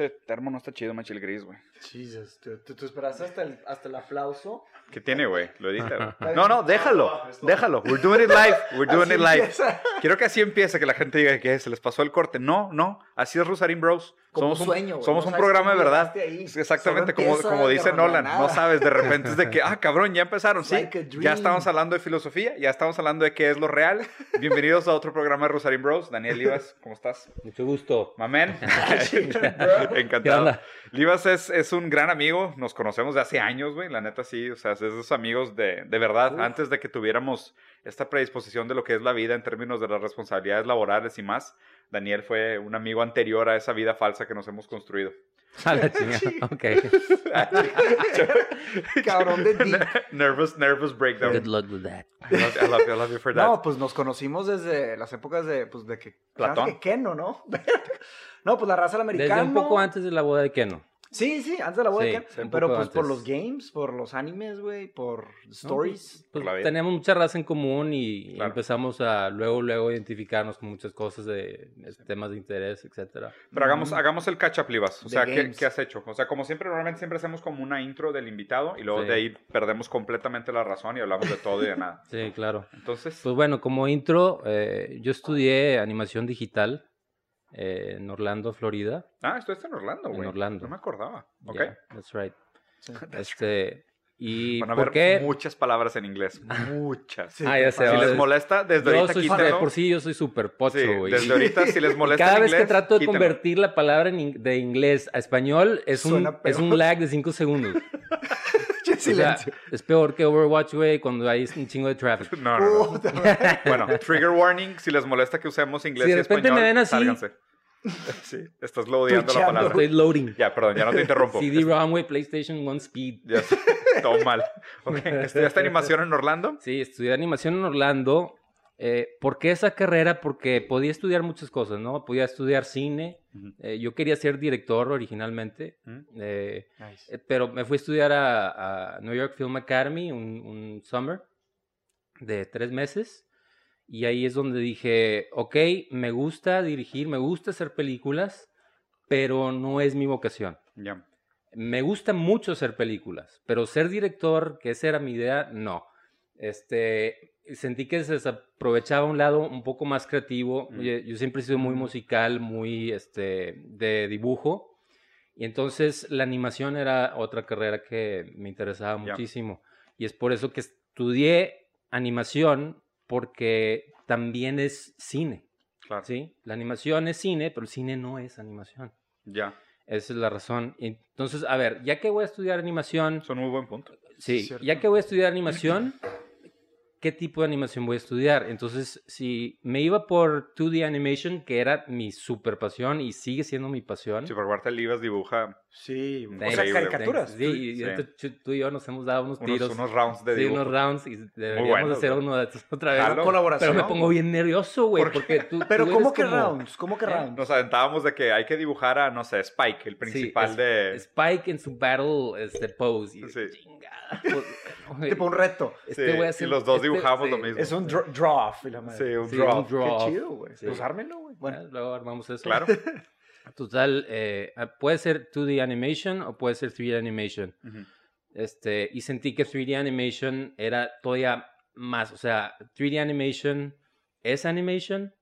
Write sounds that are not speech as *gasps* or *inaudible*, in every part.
Ese termo no está chido, machil gris, güey. Jesus, tú, tú, tú esperaste hasta el, hasta el aplauso. ¿Qué tiene, güey? Lo edita, güey. No, no, déjalo. Esto. Déjalo. We're doing it live. We're doing Así it live. empieza. Quiero que así empiece, que la gente diga que se les pasó el corte. No, no. Así es Rosarín Bros. Como somos un sueño, güey. somos No un programa de verdad. Exactamente como, como dice la Nolan. nada. No sabes, de repente es de que, *laughs* ah, cabrón, ya empezaron. Sí, Like ya estamos hablando de filosofía, ya estamos hablando de qué es lo real. Bienvenidos a otro programa de Rosarín Bros. Daniel Livas, ¿cómo estás? Mucho gusto. Mamen. *laughs* *laughs* ¿Qué Encantado. Livas es, es un gran amigo, nos conocemos de hace años, güey, la neta sí, o sea, es de esos amigos de, de verdad, Uf. antes de que tuviéramos esta predisposición de lo que es la vida en términos de las responsabilidades laborales y más, Daniel fue un amigo anterior a esa vida falsa que nos hemos construido. *laughs* A la chingada. Ok. *laughs* Cabrón de deep. *laughs* nervous, nervous breakdown. Good luck with that. I love, I love you, I love you for that. No, pues nos conocimos desde las épocas de, pues, de que... Platón. ¿sabes que Keno, ¿no? no, pues la raza del americano. Desde un poco antes de la boda de Keno. Sí, sí, antes de la boda de Sí, Pero pues por antes. los games, por los animes, güey, por ¿no? stories. Pues, la vida. teníamos mucha raza en común y Claro. empezamos a luego, luego identificarnos con muchas cosas de este, temas de interés, etcétera. Pero hagamos, Ujú. hagamos el catch up, Livas. O De sea, ¿qué, qué has hecho? O sea, como siempre, normalmente siempre hacemos como una intro del invitado y luego Sí. de ahí perdemos completamente la razón y hablamos de todo y de nada. Sí, claro. Entonces, Pues bueno, como intro, eh, yo estudié animación digital eh, en Orlando, Florida. ah, esto está en Orlando, En güey. Orlando. No me acordaba. Ok. Yeah, that's right. Sí. *laughs* Este, ¿Y Van a por ver qué? muchas palabras en inglés. *laughs* Muchas. Sí, Ah, ya sé, Si les es- molesta, desde Yo ahorita soy, de por sí yo soy súper pocho, Sí, güey. desde ahorita, si les *laughs* molesta Cada en vez que trato de quítenlo. convertir la palabra en in- de inglés a español, es un, es un lag de 5 segundos. O sea, es peor que Overwatch, güey, cuando hay un chingo de traffic. *laughs* No, no. Bueno, trigger warning, si les molesta que usemos inglés Si de y español, me ven así- sálganse. *laughs* Sí, estás lodeando la palabra. Estoy loading. Ya, perdón, ya no te interrumpo. *laughs* CD-ROM, güey, PlayStation One Speed. Ya todo mal. Ok, ¿estudiaste animación en Orlando? Sí, estudié animación en Orlando. Eh, ¿Por qué esa carrera? Porque podía estudiar muchas cosas, ¿no? Podía estudiar cine. Ujú. Eh, yo quería ser director originalmente. Ujú. Eh, Nice. Eh, Pero me fui a estudiar a, a New York Film Academy un, un summer de tres meses. Y ahí es donde dije, ok, me gusta dirigir, me gusta hacer películas, pero no es mi vocación. Ya. Me gusta mucho hacer películas, pero ser director, que esa era mi idea, no. Este, sentí que se desaprovechaba un lado un poco más creativo. Mm. Yo, yo siempre he sido muy Mm. musical, muy este, de dibujo. Y entonces la animación era otra carrera que me interesaba muchísimo. Y es por eso que estudié animación, porque también es cine. Claro. ¿sí? La animación es cine, pero el cine no es animación. Ya. Esa es la razón. Entonces, a ver, ya que voy a estudiar animación, Es un muy buen punto. sí, ya que voy a estudiar animación, *clears throat* ¿qué tipo de animación voy a estudiar? Entonces, si me iba por 2D animation, que era mi super pasión y sigue siendo mi pasión. Si por parte el Livas dibuja Sí, o Thanks, sea, thanks. caricaturas. Sí, y Sí. chu- tú y yo nos hemos dado unos unos, tiros. unos rounds de sí, dibujo. unos rounds y deberíamos buenos, hacer ¿no? uno de estos otra vez. Jalo. Colaboración. Pero me pongo bien nervioso, güey, ¿Por porque tú. Pero tú ¿cómo eres que como- rounds? ¿Cómo que ¿Eh? rounds? Nos aventábamos de que hay que dibujar a, no sé, Spike, el principal es- de... Spike en su battle este, pose. Y Sí. chingada. *laughs* pues, Tipo un reto. este Sí, güey y hace- los dos este- dibujamos sí. lo mismo. Es un draw, draw off. y la madre. Sí, un Sí, draw. un draw. Qué chido, güey. Sí. Pues ármenlo, güey. Bueno. Luego armamos eso. Claro. *laughs* Total, eh, puede ser 2D animation o puede ser 3D animation. Ujú. Este, y sentí que 3D animation era todavía más, o sea, 3D animation es animation,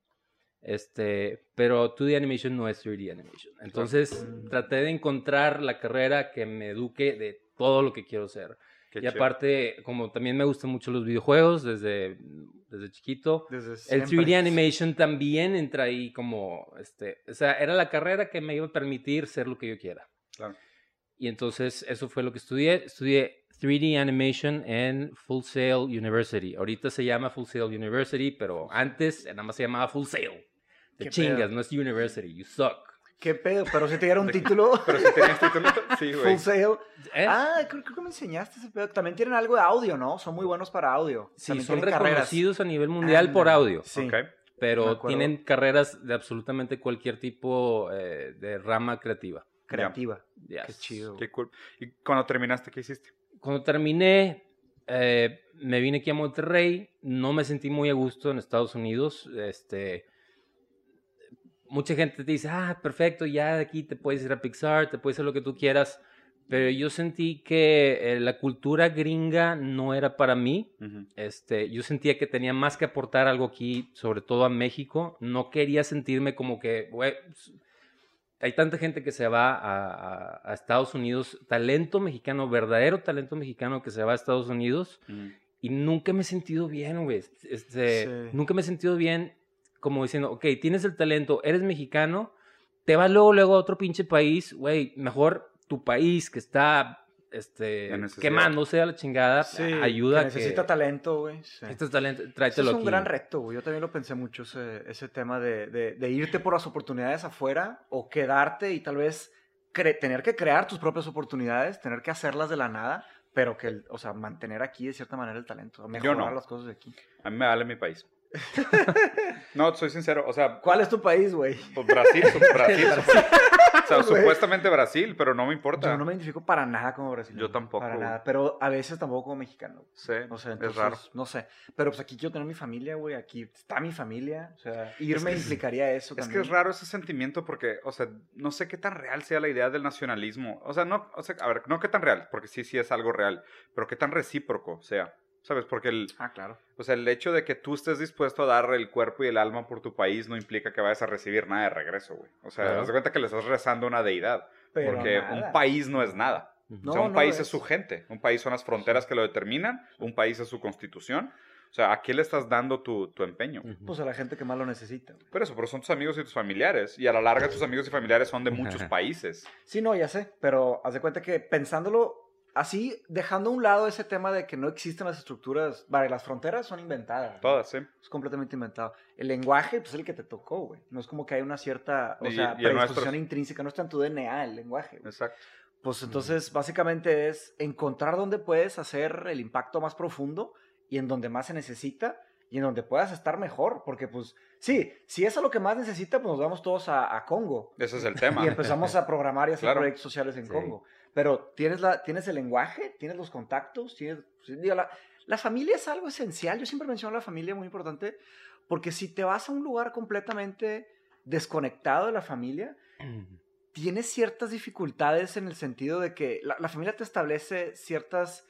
este, pero 2D animation no es 3D animation. Entonces, traté de encontrar la carrera que me eduque de todo lo que quiero ser. Qué y chido. aparte, como también me gustan mucho los videojuegos desde, desde chiquito, Desde el siempre. 3D animation también entra ahí como, este, o sea, era la carrera que me iba a permitir ser lo que yo quiera. Claro. Y entonces eso fue lo que estudié. Estudié 3D Animation en Full Sail University. Ahorita se llama Full Sail University, pero antes nada más se llamaba Full Sail. Te chingas, pedo. no es University, you suck. ¿Qué pedo? Pero si te dieron un *laughs* título. *laughs* Pero si tenías título, *laughs* sí, güey. Full Sail. ¿Eh? Ah, creo, creo que me enseñaste ese pedo. También tienen algo de audio, ¿no? Son muy buenos para audio. sí, También son carreras. reconocidos a nivel mundial por audio, Sí. Pero tienen carreras de absolutamente cualquier tipo eh, de rama creativa. Creativa. Yes. Qué chido. Qué cool. ¿Y cuando terminaste, qué hiciste? Cuando terminé, eh, me vine aquí a Monterrey. No me sentí muy a gusto en Estados Unidos. Este, mucha gente te dice, ah, perfecto, ya de aquí te puedes ir a Pixar, te puedes hacer lo que tú quieras. Pero yo sentí que eh, la cultura gringa no era para mí. Ujú. Este, yo sentía que tenía más que aportar algo aquí, sobre todo a México. No quería sentirme como que, güey, s- hay tanta gente que se va a, a- a Estados Unidos, talento mexicano, verdadero talento mexicano que se va a Estados Unidos Ujú. y nunca me he sentido bien, güey. Este, Sí. Nunca me he sentido bien como diciendo, ok, tienes el talento, eres mexicano, te vas luego, luego a otro pinche país, güey, mejor tu país que está este, quemándose a la chingada, Sí, ayuda que a que... necesita talento, güey. sí. Este talento, tráetelo es un aquí. gran reto, güey. Yo también lo pensé mucho, ese, ese tema de, de- de irte por las oportunidades afuera o quedarte y tal vez tener que crear tus propias oportunidades, tener que hacerlas de la nada, pero que, el- o sea, mantener aquí de cierta manera el talento, mejorar no. las cosas de aquí. A mí me vale mi país. *laughs* no, soy sincero. O sea, ¿Cuál es tu país, güey? pues Brasil, Brasil. *laughs* o sea, *laughs* supuestamente Brasil, pero no me importa. Yo no me identifico para nada como brasileño. Yo tampoco, Para nada, pero a veces tampoco como mexicano. Sí, O sea, es raro. no sé. Pero pues aquí quiero tener mi familia, güey. Aquí está mi familia. O sea, irme que implicaría eso Es que es raro ese sentimiento porque, o sea, no sé qué tan real sea la idea del nacionalismo. O sea, no, o sea, a ver, no qué tan real, porque sí, sí es algo real, pero qué tan recíproco sea. ¿Sabes? Porque el, Ah, claro. o sea, el hecho de que tú estés dispuesto a dar el cuerpo y el alma por tu país no implica que vayas a recibir nada de regreso, güey. O sea, Claro. haz de cuenta que le estás rezando a una deidad. Pero porque nada. un país no es nada. Ujú. o sea, No, un no país es. es su gente, un país son las fronteras que lo determinan, un país es su constitución. O sea, ¿a qué le estás dando tu, tu empeño? Pues a la gente que más lo necesita. güey. Pero eso, pero son tus amigos y tus familiares. Y a la larga tus amigos y familiares son de muchos *laughs* países. Sí, no, ya sé. Pero haz de cuenta que pensándolo así, dejando a un lado ese tema de que no existen las estructuras. Vale, las fronteras son inventadas. ¿no? Todas, sí. Es completamente inventado. El lenguaje, pues es el que te tocó, güey. No es como que hay una cierta, o Y- sea, y predisposición nuestro- intrínseca. No está en tu DNA el lenguaje. güey. Exacto. Pues entonces, básicamente es encontrar dónde puedes hacer el impacto más profundo y en donde más se necesita y en donde puedas estar mejor. Porque, pues, sí, si es a lo que más necesita, pues nos vamos todos a, a Congo Ese es el tema. *laughs* y empezamos a programar y hacer Claro. proyectos sociales en Sí. Congo. Pero tienes, la, tienes el lenguaje, tienes los contactos, tienes... pues, digo, la, la familia es algo esencial. Yo siempre menciono la familia muy importante porque si te vas a un lugar completamente desconectado de la familia, tienes ciertas dificultades en el sentido de que la, la familia te establece ciertas,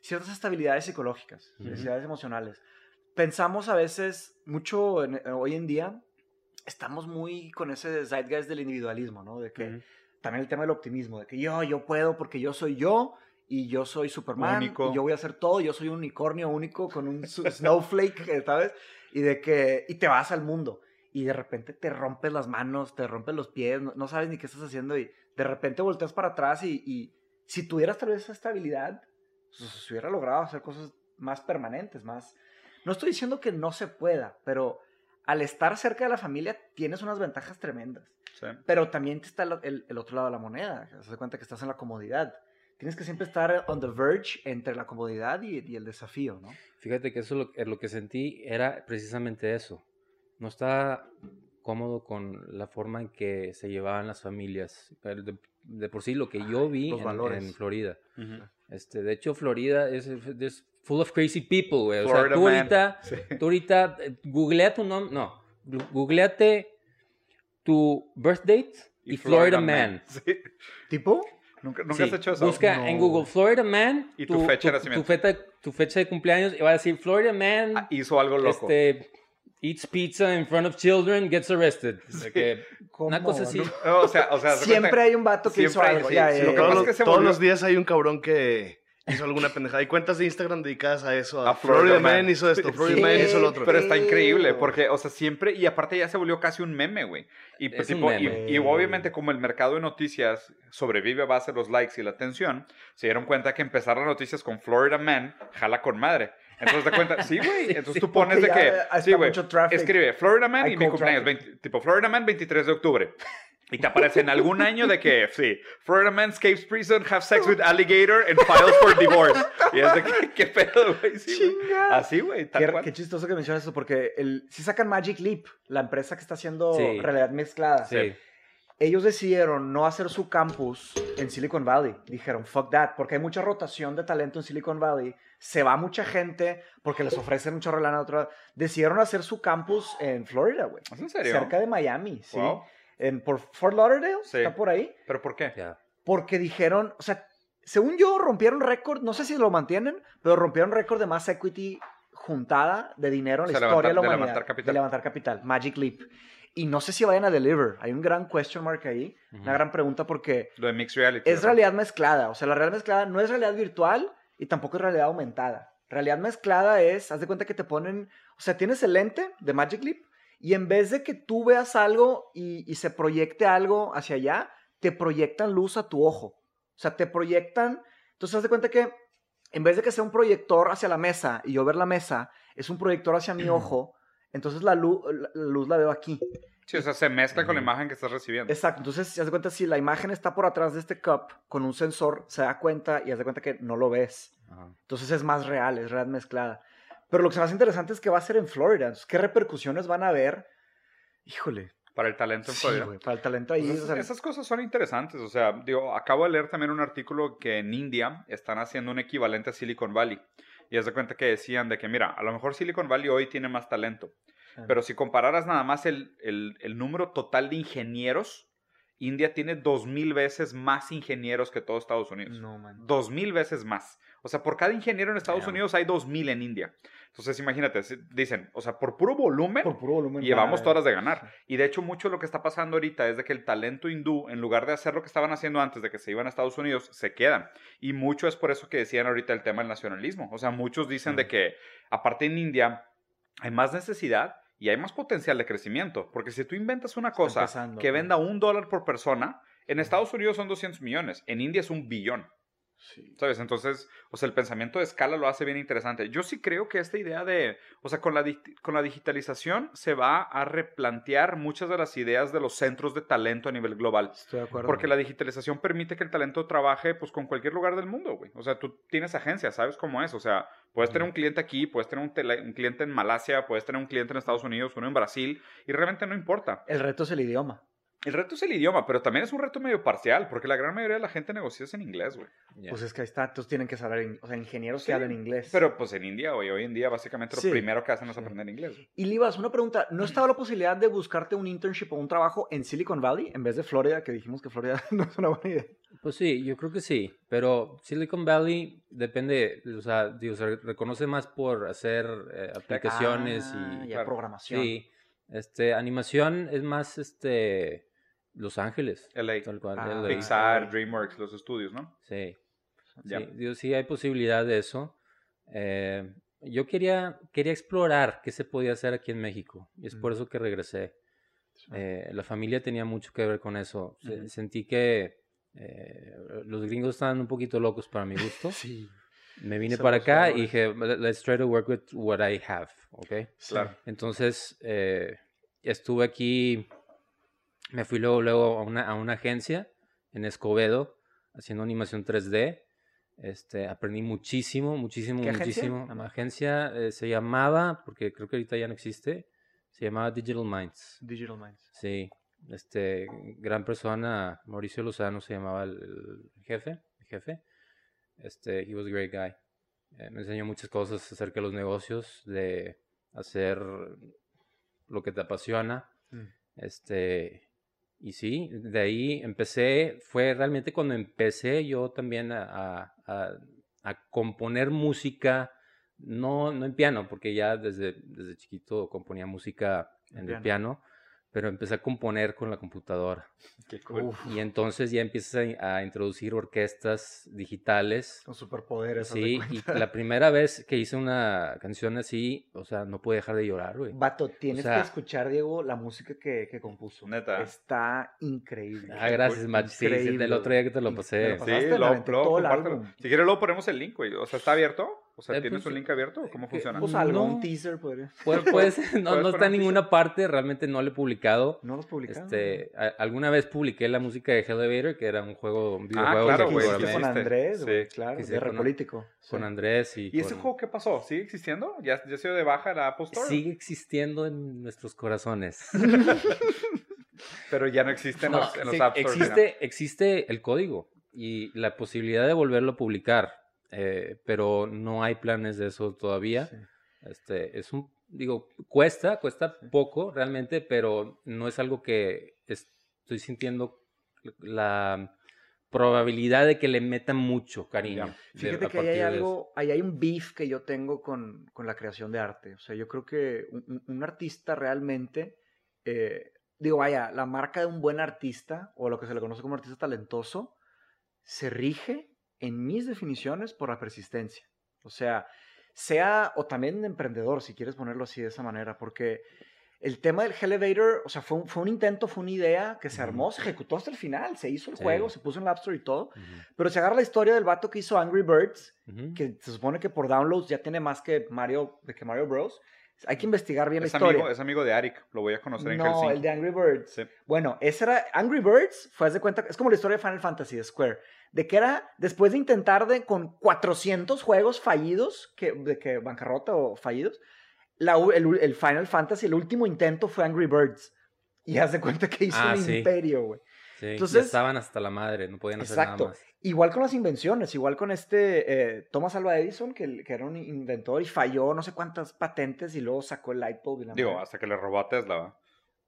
ciertas estabilidades psicológicas, Ujú. estabilidades emocionales. Pensamos a veces mucho en- hoy en día, estamos muy con ese zeitgeist del individualismo, ¿no? De que Ujú. También el tema del optimismo, de que yo, yo puedo porque yo soy yo y yo soy Superman Único. y yo voy a hacer todo, yo soy un unicornio único con un snowflake, *laughs* ¿sabes? Y de que y te vas al mundo y de repente te rompes las manos, te rompes los pies, no, no sabes ni qué estás haciendo y de repente volteas para atrás y, y si tuvieras tal vez esa estabilidad, pues, se hubiera logrado hacer cosas más permanentes, más... No estoy diciendo que no se pueda, pero al estar cerca de la familia tienes unas ventajas tremendas. Sí. Pero también está el, el- el otro lado de la moneda. Te das cuenta que estás en la comodidad. Tienes que siempre estar on the verge entre la comodidad y, y el desafío, ¿no? Fíjate que eso lo, eh, lo que sentí era precisamente eso. No estaba cómodo con la forma en que se llevaban las familias. De, de por sí, lo que yo vi los en, en Florida. Ujú. Este, de hecho, Florida es, es full of crazy people, güey. O sea, tú ahorita, Sí. tú ahorita, eh, googlea tu nombre, no, googleate tu birth date y, Florida, Man. *laughs* Sí. ¿Tipo? Nunca, nunca Sí, has hecho eso. Busca No. en Google Florida Man Y tu fecha de tu, nacimiento. fecha, tu fecha de cumpleaños y va a decir Florida Man Ah, hizo algo loco. este, eats pizza in front of children, gets arrested. De Sí. que- una cosa así. No. O sea, o sea, Siempre hay un vato que hizo hay- algo. sí, ya, sí, ya, lo que ya. pasa todos, es que los, se todos volvió- los días hay un cabrón que hizo alguna pendejada. Hay cuentas de Instagram dedicadas a eso. A, A Florida Man. Man hizo esto, Florida Sí. Man hizo lo otro. Pero está increíble, porque, o sea, siempre, y aparte ya se volvió casi un meme, güey. Y, pues, tipo, meme. obviamente como el mercado de noticias sobrevive a base de los likes y la atención, se dieron cuenta que empezar las noticias con Florida Man jala con madre. Entonces te cuenta, sí, güey. Entonces tú pones de que, sí, güey, escribe Florida Man y mi cumpleaños, traffic. 20 tipo Florida Man 23 de octubre. Y te aparece en algún año de que, sí, Florida man escapes prison, have sex with alligator and files for divorce. Y es de que, *laughs* ¿qué pedo, güey? Sí. Así, güey, Qué, qué chistoso que mencionas eso, porque el, si sacan Magic Leap, la empresa que está haciendo Sí. realidad mezclada, Sí. ellos decidieron no hacer su campus en Silicon Valley. Dijeron, fuck that, porque hay mucha rotación de talento en Silicon Valley. se va mucha gente porque les ofrecen mucho relana a otra. Decidieron hacer su campus en Florida, güey. ¿Es en serio? Cerca de Miami, sí. Wow. En, por Fort Lauderdale, Sí. está por ahí. ¿Pero por qué? Porque dijeron, o sea, según yo, rompieron récord, no sé si lo mantienen, pero rompieron récord de más equity juntada de dinero en O la sea, historia de la levantar- de humanidad. levantar capital. De levantar capital. Magic Leap. Y no sé si vayan a deliver. Hay un gran question mark ahí. Una Ujú. gran pregunta porque Lo de Mixed Reality. es ¿verdad? realidad mezclada. O sea, la realidad mezclada no es realidad virtual y tampoco es realidad aumentada. Realidad mezclada es, haz de cuenta que te ponen, o sea, tienes el lente de Magic Leap y en vez de que tú veas algo y, y se proyecte algo hacia allá, te proyectan luz a tu ojo. O sea, te proyectan, entonces haz de cuenta que en vez de que sea un proyector hacia la mesa y yo ver la mesa, es un proyector hacia mi ojo, entonces la luz la, luz la veo aquí. Sí, o sea, se mezcla con la imagen que estás recibiendo. Exacto, entonces si haz de cuenta si la imagen está por atrás de este cup con un sensor, se da cuenta y haz de cuenta que no lo ves. Ajá. Entonces es más real, es realidad mezclada. Pero lo que se me hace interesante es que va a ser en Florida. ¿Qué repercusiones van a haber? Híjole. Para el talento en Sí, Florida. güey, para el talento ahí. Pues esas, esas cosas son interesantes. O sea, digo, acabo de leer también un artículo que en India están haciendo un equivalente a Silicon Valley. Y es de cuenta que decían de que, mira, a lo mejor Silicon Valley hoy tiene más talento. Ah. Pero si compararas nada más el, el, el número total de ingenieros, India tiene dos mil veces más ingenieros que todo Estados Unidos. No, man. Dos mil veces más. O sea, por cada ingeniero en Estados Damn. Unidos hay dos mil en India. Entonces, imagínate, dicen, o sea, por puro volumen, Por puro volumen. llevamos va, todas de ganar. Y de hecho, mucho de lo que está pasando ahorita es de que el talento hindú, en lugar de hacer lo que estaban haciendo antes de que se iban a Estados Unidos, se quedan. Y mucho es por eso que decían ahorita el tema del nacionalismo. O sea, muchos dicen de que, aparte en India, hay más necesidad y hay más potencial de crecimiento. Porque si tú inventas una cosa que venda un dólar por persona, en Estados Unidos son 200 millones, en India es un billón. Sí. ¿Sabes? Entonces, o sea, el pensamiento de escala lo hace bien interesante. Yo sí creo que esta idea de, o sea, con la, con la digitalización se va a replantear muchas de las ideas de los centros de talento a nivel global. Estoy de acuerdo. Porque la digitalización permite que el talento trabaje pues con cualquier lugar del mundo, güey. O sea, tú tienes agencias, ¿sabes cómo es? O sea, puedes tener un cliente aquí, puedes tener un, tele- un cliente en Malasia, puedes tener un cliente en Estados Unidos, uno en Brasil, y realmente no importa. El reto es el idioma. El reto es el idioma, pero también es un reto medio parcial, porque la gran mayoría de la gente negocia en inglés, güey. Pues es que ahí está, entonces tienen que saber, in- o sea, ingenieros Sí, que hablan inglés. Pero pues en India, güey, hoy en día básicamente lo Sí. primero que hacen es aprender inglés. güey. Y Libas, una pregunta, ¿no estaba la posibilidad de buscarte un internship o un trabajo en Silicon Valley en vez de Florida, que dijimos que Florida *laughs* no es una buena idea? Pues sí, yo creo que sí, pero Silicon Valley depende, o sea, digo, se reconoce más por hacer eh, aplicaciones Ah, y ya, claro. programación. sí, este, animación es más, este, Los Ángeles, LA, tal cual, Ah, LA. Pixar, DreamWorks, los estudios, ¿no? Sí, Ya. sí, digo, sí hay posibilidad de eso. Eh, yo quería, quería explorar qué se podía hacer aquí en México y es por eso que regresé. Eh, la familia tenía mucho que ver con eso. Se-. Sentí que eh, los gringos estaban un poquito locos para mi gusto. *laughs* Sí. Me vine Se para acá y dije, "Let- let's try to work with what I have, ¿ok? Claro. Entonces, eh, estuve aquí, me fui luego, luego a, una, a una agencia en Escobedo, haciendo animación 3D. Este, aprendí muchísimo, muchísimo, ¿Qué agencia? muchísimo. La más. agencia eh, se llamaba, porque creo que ahorita ya no existe, se llamaba Digital Minds. Digital Minds. Sí, este, gran persona, Mauricio Lozano se llamaba el, el jefe, el jefe. Este, he was a great guy. Eh, me enseñó muchas cosas acerca de los negocios, de hacer lo que te apasiona. Mm. Este, y sí, de ahí empecé, fue realmente cuando empecé yo también a, a- a- componer música, no, no en piano, porque ya desde, desde chiquito componía música En en, piano. el piano, pero empecé a componer con la computadora. Qué cool. Uf, Y entonces ya empiezas a, a introducir orquestas digitales. con superpoderes. Sí, y la primera vez que hice una canción así, o sea, no pude dejar de llorar, güey. Vato, tienes sea- que escuchar, Diego, la música que, que compuso. Neta. Está increíble. Ah, gracias, Mach. Sí, del otro día que te lo pasé. Lo Sí, pasaste, aventé luego todo el álbum. Si quieres, luego ponemos el link, güey. O sea, ¿está abierto? O sea, Eh, ¿tienes pues, un link abierto? ¿Cómo que- funciona? Pues algo, un No. teaser podría. Pues, *laughs* pues, no, ¿Puedes no está en un ninguna parte, realmente no lo he publicado. No los publicaron. Este, a- alguna vez publiqué la música de Elevator, que era un juego, un videojuego Ah, claro, que con Andrés, Sí. claro, de con- Repolítico. con Sí. Andrés y, ¿Y ese con- juego qué pasó? ¿Sigue existiendo? ¿Ya, ya se dio de baja la Apple Store? sigue existiendo en nuestros corazones. *laughs* Pero ya no existe en No, los, en los App existe, existe el código y la posibilidad de volverlo a publicar. Eh, pero no hay planes de eso todavía. Sí. Este, es un, digo, cuesta, cuesta poco realmente, pero no es algo que estoy sintiendo la probabilidad de que le metan mucho cariño. De- Fíjate que ahí hay algo, ahí hay un beef que yo tengo con, con la creación de arte. O sea, yo creo que un, un- un artista realmente, eh, digo, vaya, la marca de un buen artista, o lo que se le conoce como artista talentoso, se rige, en mis definiciones, por la persistencia. O sea, sea, o también emprendedor, si quieres ponerlo así de esa manera, porque el tema del Elevator, o sea, fue un, fue un intento, fue una idea que se armó, se ejecutó hasta el final, se hizo el Sí. juego, se puso en la App Store y todo, Ujú, pero se agarra la historia del vato que hizo Angry Birds, que se supone que por downloads ya tiene más que Mario, que Mario Bros. Hay que investigar bien Es la historia. amigo, es amigo de Arik, lo voy a conocer en no, Helsinki. el de Angry Birds. Sí. Bueno, ese era Angry Birds, fue de cuenta, es como la historia de Final Fantasy de Square, de que era después de intentar de con 400 juegos fallidos, que, de que bancarrota o fallidos, la el, el Final Fantasy, el último intento fue Angry Birds. Y haz de cuenta que hizo Ah, un sí. imperio, güey. Sí, ya Entonces- estaban hasta la madre, no podían hacer Exacto. nada más. Igual con las invenciones, igual con este eh, Thomas Alva Edison, que, que era un inventor y falló no sé cuántas patentes y luego sacó el light bulb. y la Digo, madre. hasta que le robó a Tesla, ¿va?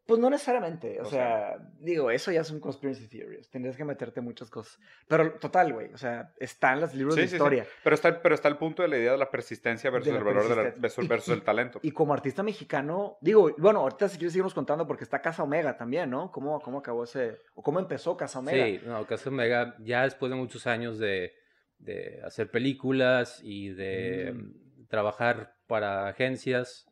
Pues no necesariamente, o, O sea, digo, eso ya son conspiracy theories, tendrías que meterte muchas cosas. Pero total, güey, o sea, están los libros Sí, de sí, sí. historia. Pero está, pero está el punto de la idea de la persistencia versus la el valor de la- versus, Y- versus el y- talento. Y como artista mexicano, digo, bueno, ahorita si quieres seguirnos contando porque está Casa Omega también, ¿no? ¿Cómo, cómo acabó ese, o cómo empezó Casa Omega? Sí, no, Caso Omega, ya después de muchos años de, de hacer películas y de mm, trabajar para agencias,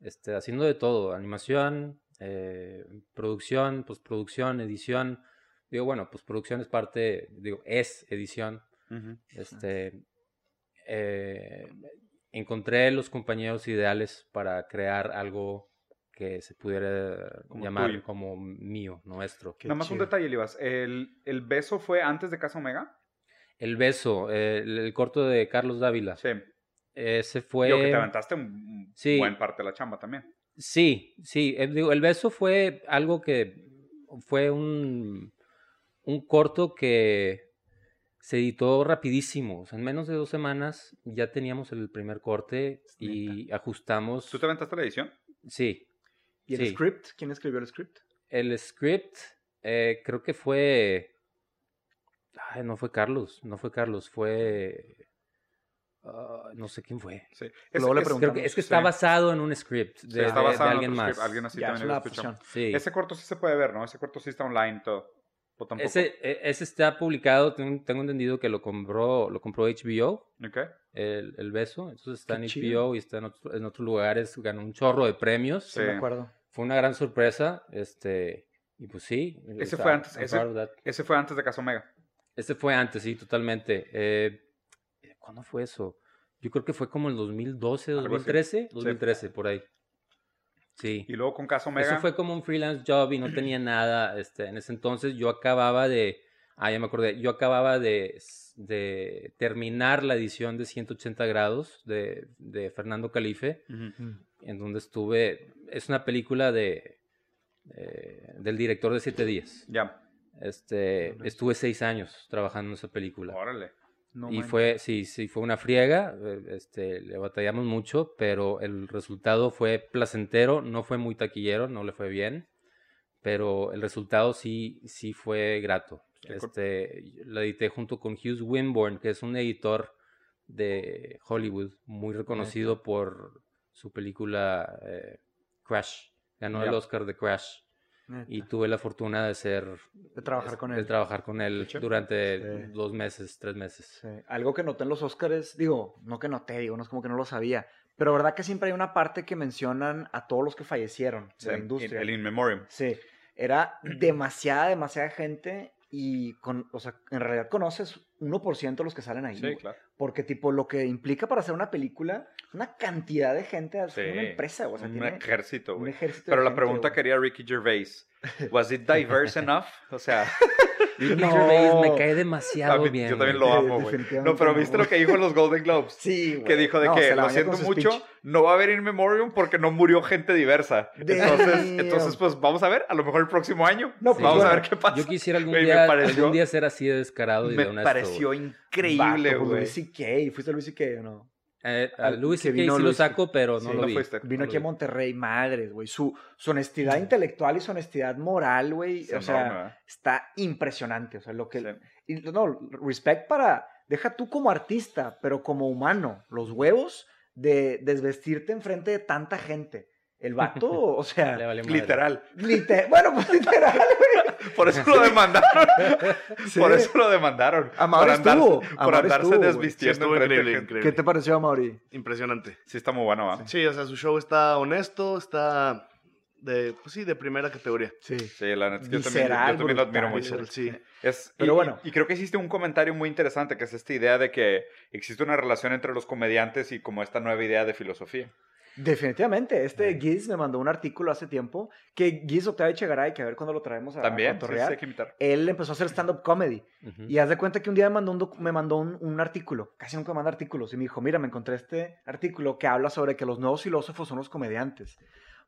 este, haciendo de todo, animación, eh, producción, postproducción, edición. Digo, bueno, postproducción es parte, digo, es edición. Este, eh, encontré los compañeros ideales para crear algo que se pudiera Como llamar tuyo. como mío, nuestro. Qué Nada más un detalle, Livas. ¿El, ¿El beso fue antes de Casa Omega? El beso, eh, el, el corto de Carlos Dávila. Sí. Ese fue. Digo que te aventaste un Sí. buen parte de la chamba también. Sí, sí. eh, digo, el beso fue algo que fue un, un corto que se editó rapidísimo. O sea, en menos de dos semanas ya teníamos el primer corte y ajustamos. ¿Tú te aventaste la edición? Sí. ¿Y el sí. script? ¿Quién escribió el script? El script, eh, creo que fue. Ay, no fue Carlos, no fue Carlos, fue. Ah, no sé quién fue. Sí. Luego le Creo que, es que sí. está basado en un script de, Sí, está de- de basado en alguien otro más. script, Alguien así ya, es también una lo. Sí. Ese corto sí se puede ver, ¿no? Ese corto sí está online todo. O tampoco. Ese, e- ese está publicado, tengo, tengo entendido que lo compró, lo compró HBO, Ok. el, el beso. Entonces está Qué en chido. HBO y está en, otro- en otros lugares, ganó un chorro de premios. Sí, Sí. me acuerdo. Fue una gran sorpresa, este, y pues sí. Ese sea, fue antes, ese-. Ese fue antes de Casa Omega. Este fue antes, sí, totalmente. Eh, ¿Cuándo fue eso? Yo creo que fue como en 2012, Algo así. 2013, 2013, por ahí. Sí. Y luego con Casa Omega. Eso fue como un freelance job y no tenía nada. Este, en ese entonces yo acababa de. Ah, ya me acordé. Yo acababa de, de terminar la edición de 180 grados de, de Fernando Calife, Ujú. en donde estuve. Es una película de, eh, del director de Siete Días. Ya. Este, estuve seis años trabajando en esa película. Órale. No y fue, sí, sí, fue una friega, eh, este, le batallamos mucho, pero el resultado fue placentero, no fue muy taquillero, no le fue bien, pero el resultado sí, sí fue grato. Este, la edité junto con Hughes Winborn, que es un editor de Hollywood, muy reconocido por su película eh, Crash. Ganó el. Oscar de Crash Neta. y tuve la fortuna de ser De trabajar con de él. trabajar con él durante Sí. dos meses, tres meses. Sí, Algo que noté en los Oscars, digo, no que noté, digo, no es como que no lo sabía, pero verdad que siempre hay una parte que mencionan a todos los que fallecieron Sí, de la industria. El In Memoriam. Sí, era demasiada, demasiada gente y, con, o sea, en realidad conoces 1% de los que salen ahí. Sí, claro. Porque, tipo, lo que implica para hacer una película es una cantidad de gente, es Sí. una empresa, o sea, un tiene ejército, un güey. ejército de Pero la gente, pregunta güey. que haría Ricky Gervais, ¿was it diverse *laughs* enough? O sea, *laughs* Ricky No. Gervais me cae demasiado mí- bien. yo también lo amo, *laughs* güey. No, pero ¿viste lo que dijo en los Golden Globes? Sí, güey. Que dijo de No, que lo siento mucho, speech. No va a haber In Memoriam porque no murió gente diversa. Entonces, entonces, pues vamos a ver, a lo mejor el próximo año. No, pues, vamos a ver qué pasa. Yo quisiera algún me día, pareció- algún día ser así de descarado y de Me pareció increíble, güey. Luis C.K. ¿Fuiste a Luis C.K. o no? Eh, a Luis que C.K. sí lo saco, pero no Sí, lo no vi. fuiste. Vino No aquí a. Monterrey, madres, güey. Su, su honestidad intelectual y su honestidad moral, güey. O sea, enorme, ¿verdad? está impresionante. O sea, lo que. Sí. y, no, respect para. Deja tú como artista, pero como humano. Los huevos de desvestirte enfrente de tanta gente. El vato, *laughs* o Le sea. vale. Literal. liter- bueno, pues literal, güey. Por eso lo demandaron. *laughs* Sí. Por eso lo demandaron. Amaury por andarse, estuvo, por Amaury andarse estuvo. Sí, desvistiendo de increíble, increíble. ¿Qué te pareció, Mauri? Impresionante. Sí, está muy bueno, ¿va? Sí, o sea, su show está honesto, está de, pues sí, de primera categoría. Sí. Sí, la neta yo también, yo también lo admiro mucho. Sí. Es, Pero y, bueno. Y, y creo que hiciste un comentario muy interesante, que es esta idea de que existe una relación entre los comediantes y como esta nueva idea de filosofía. Definitivamente. Este Giz me mandó un artículo hace tiempo que Giz Octavio Echegaray, que a ver cuándo lo traemos a, a También, sí, sí, hay que imitar. él empezó a hacer stand-up comedy. Ujú. Y haz de cuenta que un día me mandó un, me mandó un, un artículo. Casi nunca me manda artículos. Y me dijo, mira, me encontré este artículo que habla sobre que los nuevos filósofos son los comediantes.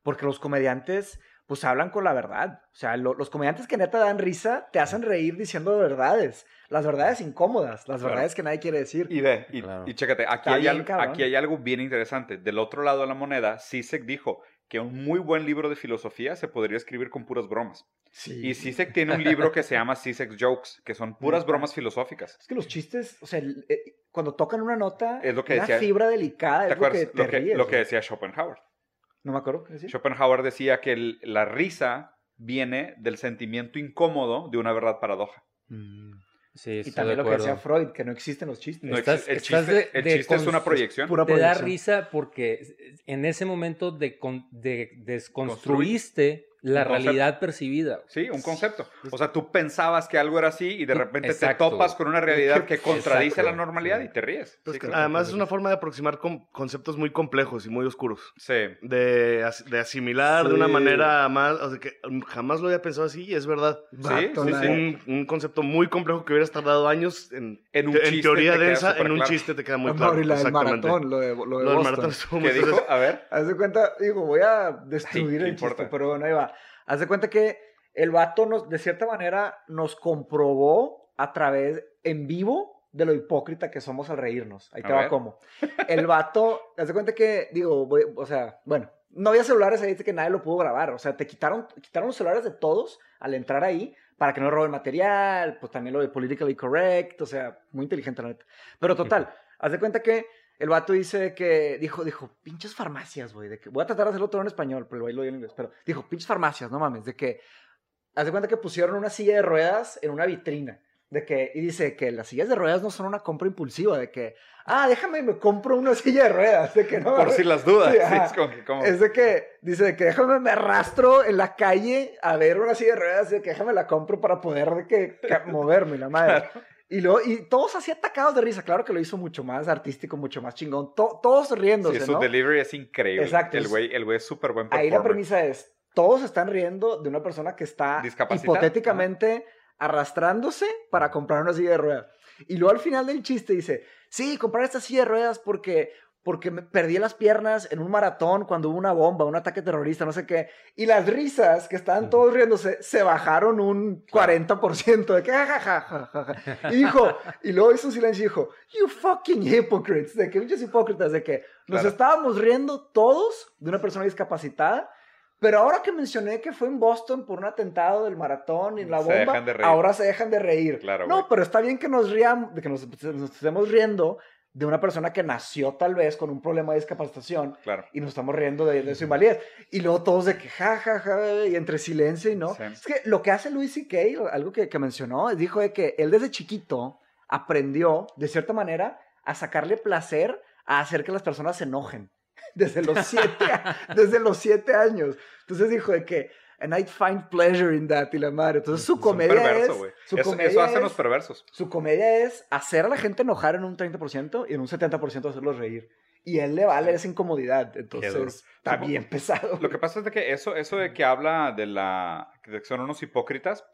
Porque los comediantes, pues hablan con la verdad. O sea, lo- los comediantes que neta dan risa, te hacen reír diciendo verdades. Las verdades incómodas, las Claro. verdades que nadie quiere decir. Y ve, y, Claro. y chécate, aquí hay, bien, al- cabrón. aquí hay algo bien interesante. Del otro lado de la moneda, Sisek dijo que un muy buen libro de filosofía se podría escribir con puras bromas. Sí. Y Sisek tiene un libro que se llama Sisek's Jokes, que son puras bromas filosóficas. Es que los chistes, o sea, eh, cuando tocan una nota, Es lo que una decía- fibra delicada, ¿Te es lo que lo te que, ríes, lo que decía Schopenhauer? No me acuerdo qué decía. Schopenhauer decía que el- la risa viene del sentimiento incómodo de una verdad paradoja. Sí, Y también de lo que decía Freud, que no existen los chistes. No Estás- el estás chiste, de- el de chiste es una proyección. pura Te da proyección. risa porque en ese momento de, con- de desconstruiste la concepto. realidad percibida. Sí, un concepto. O sea, tú pensabas que algo era así y de repente Exacto. te topas con una realidad que *laughs* contradice Exacto. la normalidad y te ríes. Pues Sí, que claro. además es una forma de aproximar con- conceptos muy complejos y muy oscuros. Sí. De, as- de asimilar de una manera más, o sea, que jamás lo había pensado así y es verdad. Sí. Un, un concepto muy complejo que hubieras tardado años en, En un en chiste teoría densa, en un claro. chiste te queda muy claro. Mauri, la del maratón, lo de, lo de Lo del Boston. maratón estuvo muy ¿Qué dijo? A ver. Haz de cuenta, digo, voy a destruir Ay, el ¿qué chiste, importa? pero bueno, ahí va. Haz de cuenta que el vato nos, de cierta manera, nos comprobó a través, en vivo, de lo hipócrita que somos al reírnos. Ahí te A va ver. cómo. El vato, haz de cuenta que, digo, voy- o sea, bueno, no había celulares ahí, dice que nadie lo pudo grabar. O sea, te quitaron, quitaron los celulares de todos al entrar ahí para que no roben material, pues también lo de politically correct, o sea, muy inteligente la neta. Pero total, haz de cuenta que el vato dice que, dijo, dijo, pinches farmacias, güey, de que, voy a tratar de hacerlo todo en español, pero ahí lo digo en inglés, pero dijo, pinches farmacias, no mames, de que, haz de cuenta que pusieron una silla de ruedas en una vitrina, de que, y dice que las sillas de ruedas no son una compra impulsiva, de que, ah, déjame, me compro una *laughs* silla de ruedas, de que no. Por si las dudas. Sí, es como que, como- Es de que, dice de que déjame, me arrastro en la calle a ver una silla de ruedas, de que déjame la compro para poder de que, moverme, la madre. Y, luego, y todos así atacados de risa, claro que lo hizo mucho más artístico, mucho más chingón, to- todos riéndose, Sí, su ¿no? delivery es increíble. Exacto, El güey, el güey es súper buen Ahí la performer. premisa es, todos están riendo de una persona que está hipotéticamente arrastrándose para comprar una silla de ruedas. Y luego al final del chiste dice, sí, comprar esta silla de ruedas porque, porque me perdí las piernas en un maratón cuando hubo una bomba, un ataque terrorista, no sé qué. Y las risas que estaban todos riéndose se bajaron un 40% de que ja, ja, ja, ja. Y dijo, y luego hizo un silencio y dijo, you fucking hypocrites, de que muchos hipócritas, de que nos Claro. estábamos riendo todos de una persona discapacitada. Pero ahora que mencioné que fue en Boston por un atentado del maratón y la Se bomba, dejan de reír. ahora se dejan de reír. Claro, no, güey. pero está bien que nos riamos, que nos, nos estemos riendo de una persona que nació tal vez con un problema de discapacitación Claro. y nos estamos riendo de, de su invalidez. Y luego todos de que ja, ja, ja, y entre silencio y no. Sí. Es que lo que hace Louis C.K., algo que, que mencionó, dijo de que él desde chiquito aprendió, de cierta manera, a sacarle placer a hacer que las personas se enojen. *laughs* Desde los siete, *laughs* desde los siete años. Entonces dijo de que, and I find pleasure in that, y la madre. Entonces su Es comedia perverso, es... Su Eso, comedia eso hacen es- los perversos. su comedia es hacer a la gente enojar en un 30% y en un 70% hacerlos reír. Y a él le vale esa incomodidad. Entonces, está bien pesado. Lo que pasa es de que eso, eso de que habla de la de que son unos hipócritas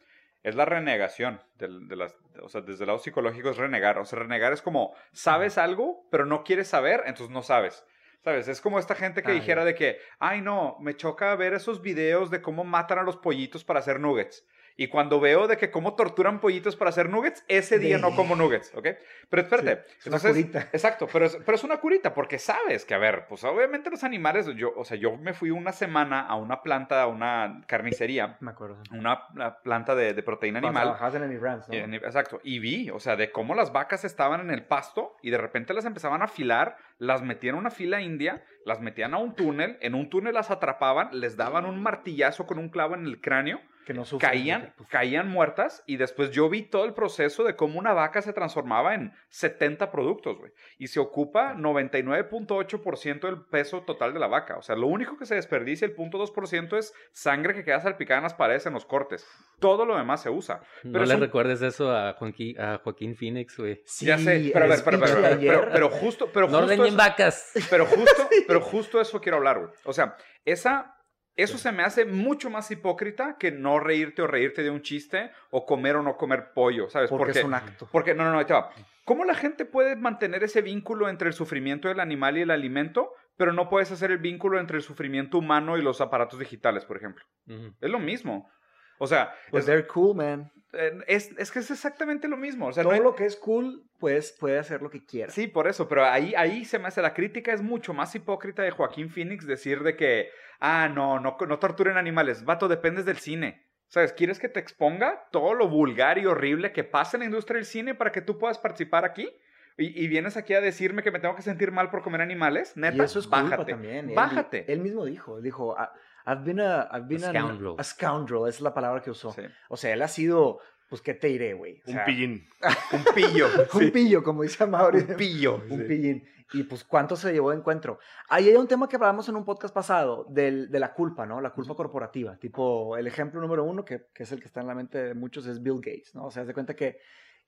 es la renegación del- de, las, o sea, desde el lado psicológico es renegar. O sea, renegar es como sabes algo, pero no quieres saber, entonces no sabes. ¿Sabes? Es como esta gente que Ah, dijera de que, ay no, me choca ver esos videos de cómo matan a los pollitos para hacer nuggets. Y cuando veo de que cómo torturan pollitos para hacer nuggets, ese día De- no como nuggets, ¿ok? Pero espérate. Sí, es una curita. *laughs* Exacto, pero es, pero es una curita porque sabes que, a ver, pues obviamente los animales, yo, o sea, yo me fui una semana a una planta, a una carnicería, Me acuerdo. una, una planta de, de proteína animal. trabajabas en Brands, ¿no? Ni- Exacto. Y vi, o sea, de cómo las vacas estaban en el pasto y de repente las empezaban a afilar, las metían en una fila india, las metían a un túnel, en un túnel las atrapaban, les daban un martillazo con un clavo en el cráneo, que no sufren, caían, pues, caían muertas y después yo vi todo el proceso de cómo una vaca se transformaba en 70 productos, güey. Y se ocupa 99.8% del peso total de la vaca. O sea, lo único que se desperdicia, el 0.2% es sangre que queda salpicada en las paredes, en los cortes. Todo lo demás se usa. No le un- recuerdes eso a Joaquín, a Joaquín Phoenix, güey. Sí, ya sé, pero ver, pero, pero, pero, pero- justo, pero No justo eso- vacas. pero justo, *laughs* pero justo eso quiero hablar, güey. O sea, esa, eso se me hace mucho más hipócrita que no reírte o reírte de un chiste o comer o no comer pollo, ¿sabes? porque es un acto. porque, no, no, no, ahí te va. ¿Cómo la gente puede mantener ese vínculo entre el sufrimiento del animal y el alimento, pero no puedes hacer el vínculo entre el sufrimiento humano y los aparatos digitales, por ejemplo? Es lo mismo. O sea, Pues es, they're cool, man. eh, es- es que es exactamente lo mismo. O sea, no Todo hay- lo que es cool, pues puede hacer lo que quiera. Sí, por eso, pero ahí, ahí se me hace la crítica es mucho más hipócrita de Joaquín Phoenix decir de que, ah, no, no, no torturen animales, vato, dependes del cine. ¿Sabes? ¿Quieres que te exponga todo lo vulgar y horrible que pasa en la industria del cine para que tú puedas participar aquí? Y, y vienes aquí a decirme que me tengo que sentir mal por comer animales, neta, y eso es culpa bájate. también. Él- Bájate. Él, mismo dijo, dijo, "I- I've been a, I've been A scoundrel. a scoundrel, es la palabra que usó. Sí. O sea, él ha sido, pues, ¿qué te diré, güey? O Un sea, pillín. *laughs* Un pillo. *laughs* Un sí, pillo, como dice Mauri. Un pillo. *laughs* un sí. pillín. Y pues, ¿cuánto se llevó de encuentro? Ahí hay un tema que hablamos en un podcast pasado, del, de la culpa, ¿no? La culpa corporativa. Tipo, el ejemplo número uno, que, que es el que está en la mente de muchos, es Bill Gates, ¿no? O sea, haz de cuenta que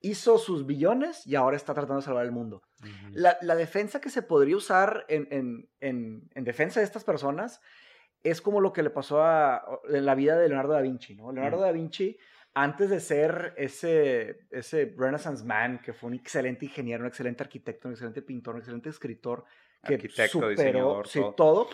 hizo sus billones y ahora está tratando de salvar el mundo. Ujú. La, la defensa que se podría usar en, en, en, en defensa de estas personas es como lo que le pasó a, en la vida de Leonardo da Vinci, ¿no? Leonardo Mm. da Vinci, antes de ser ese, ese Renaissance man, que fue un excelente ingeniero, un excelente arquitecto, un excelente pintor, un excelente escritor, que Arquitecto, superó diseñador, sí, todo. todo,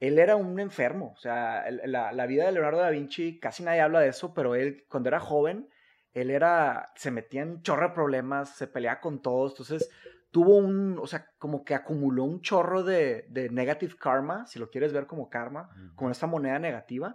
él era un enfermo. O sea, la, la vida de Leonardo da Vinci, casi nadie habla de eso, pero él, cuando era joven, él era, se metía en chorro de problemas, se peleaba con todos, entonces tuvo un, o sea, como que acumuló un chorro de, de negative karma, si lo quieres ver como karma, con esta moneda negativa,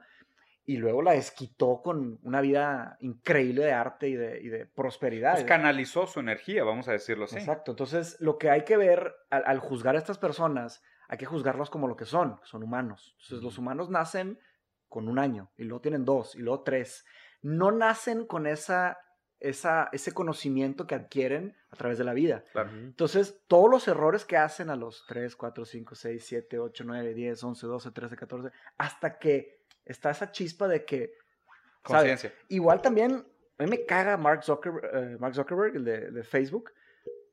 y luego la desquitó con una vida increíble de arte y de, y de prosperidad. Pues canalizó su energía, vamos a decirlo así. Exacto, entonces lo que hay que ver al, al juzgar a estas personas, hay que juzgarlos como lo que son, que son humanos. Entonces los humanos nacen con un año, y luego tienen dos, y luego tres. No nacen con esa, esa, ese conocimiento que adquieren a través de la vida. Claro. Entonces, todos los errores que hacen a los 3, 4, 5, 6, 7, 8, 9, 10, 11, 12, 13, 14, hasta que está esa chispa de que, ¿sabes? Conciencia. Igual también, a mí me caga Mark Zuckerberg, eh, Mark Zuckerberg el de, de Facebook,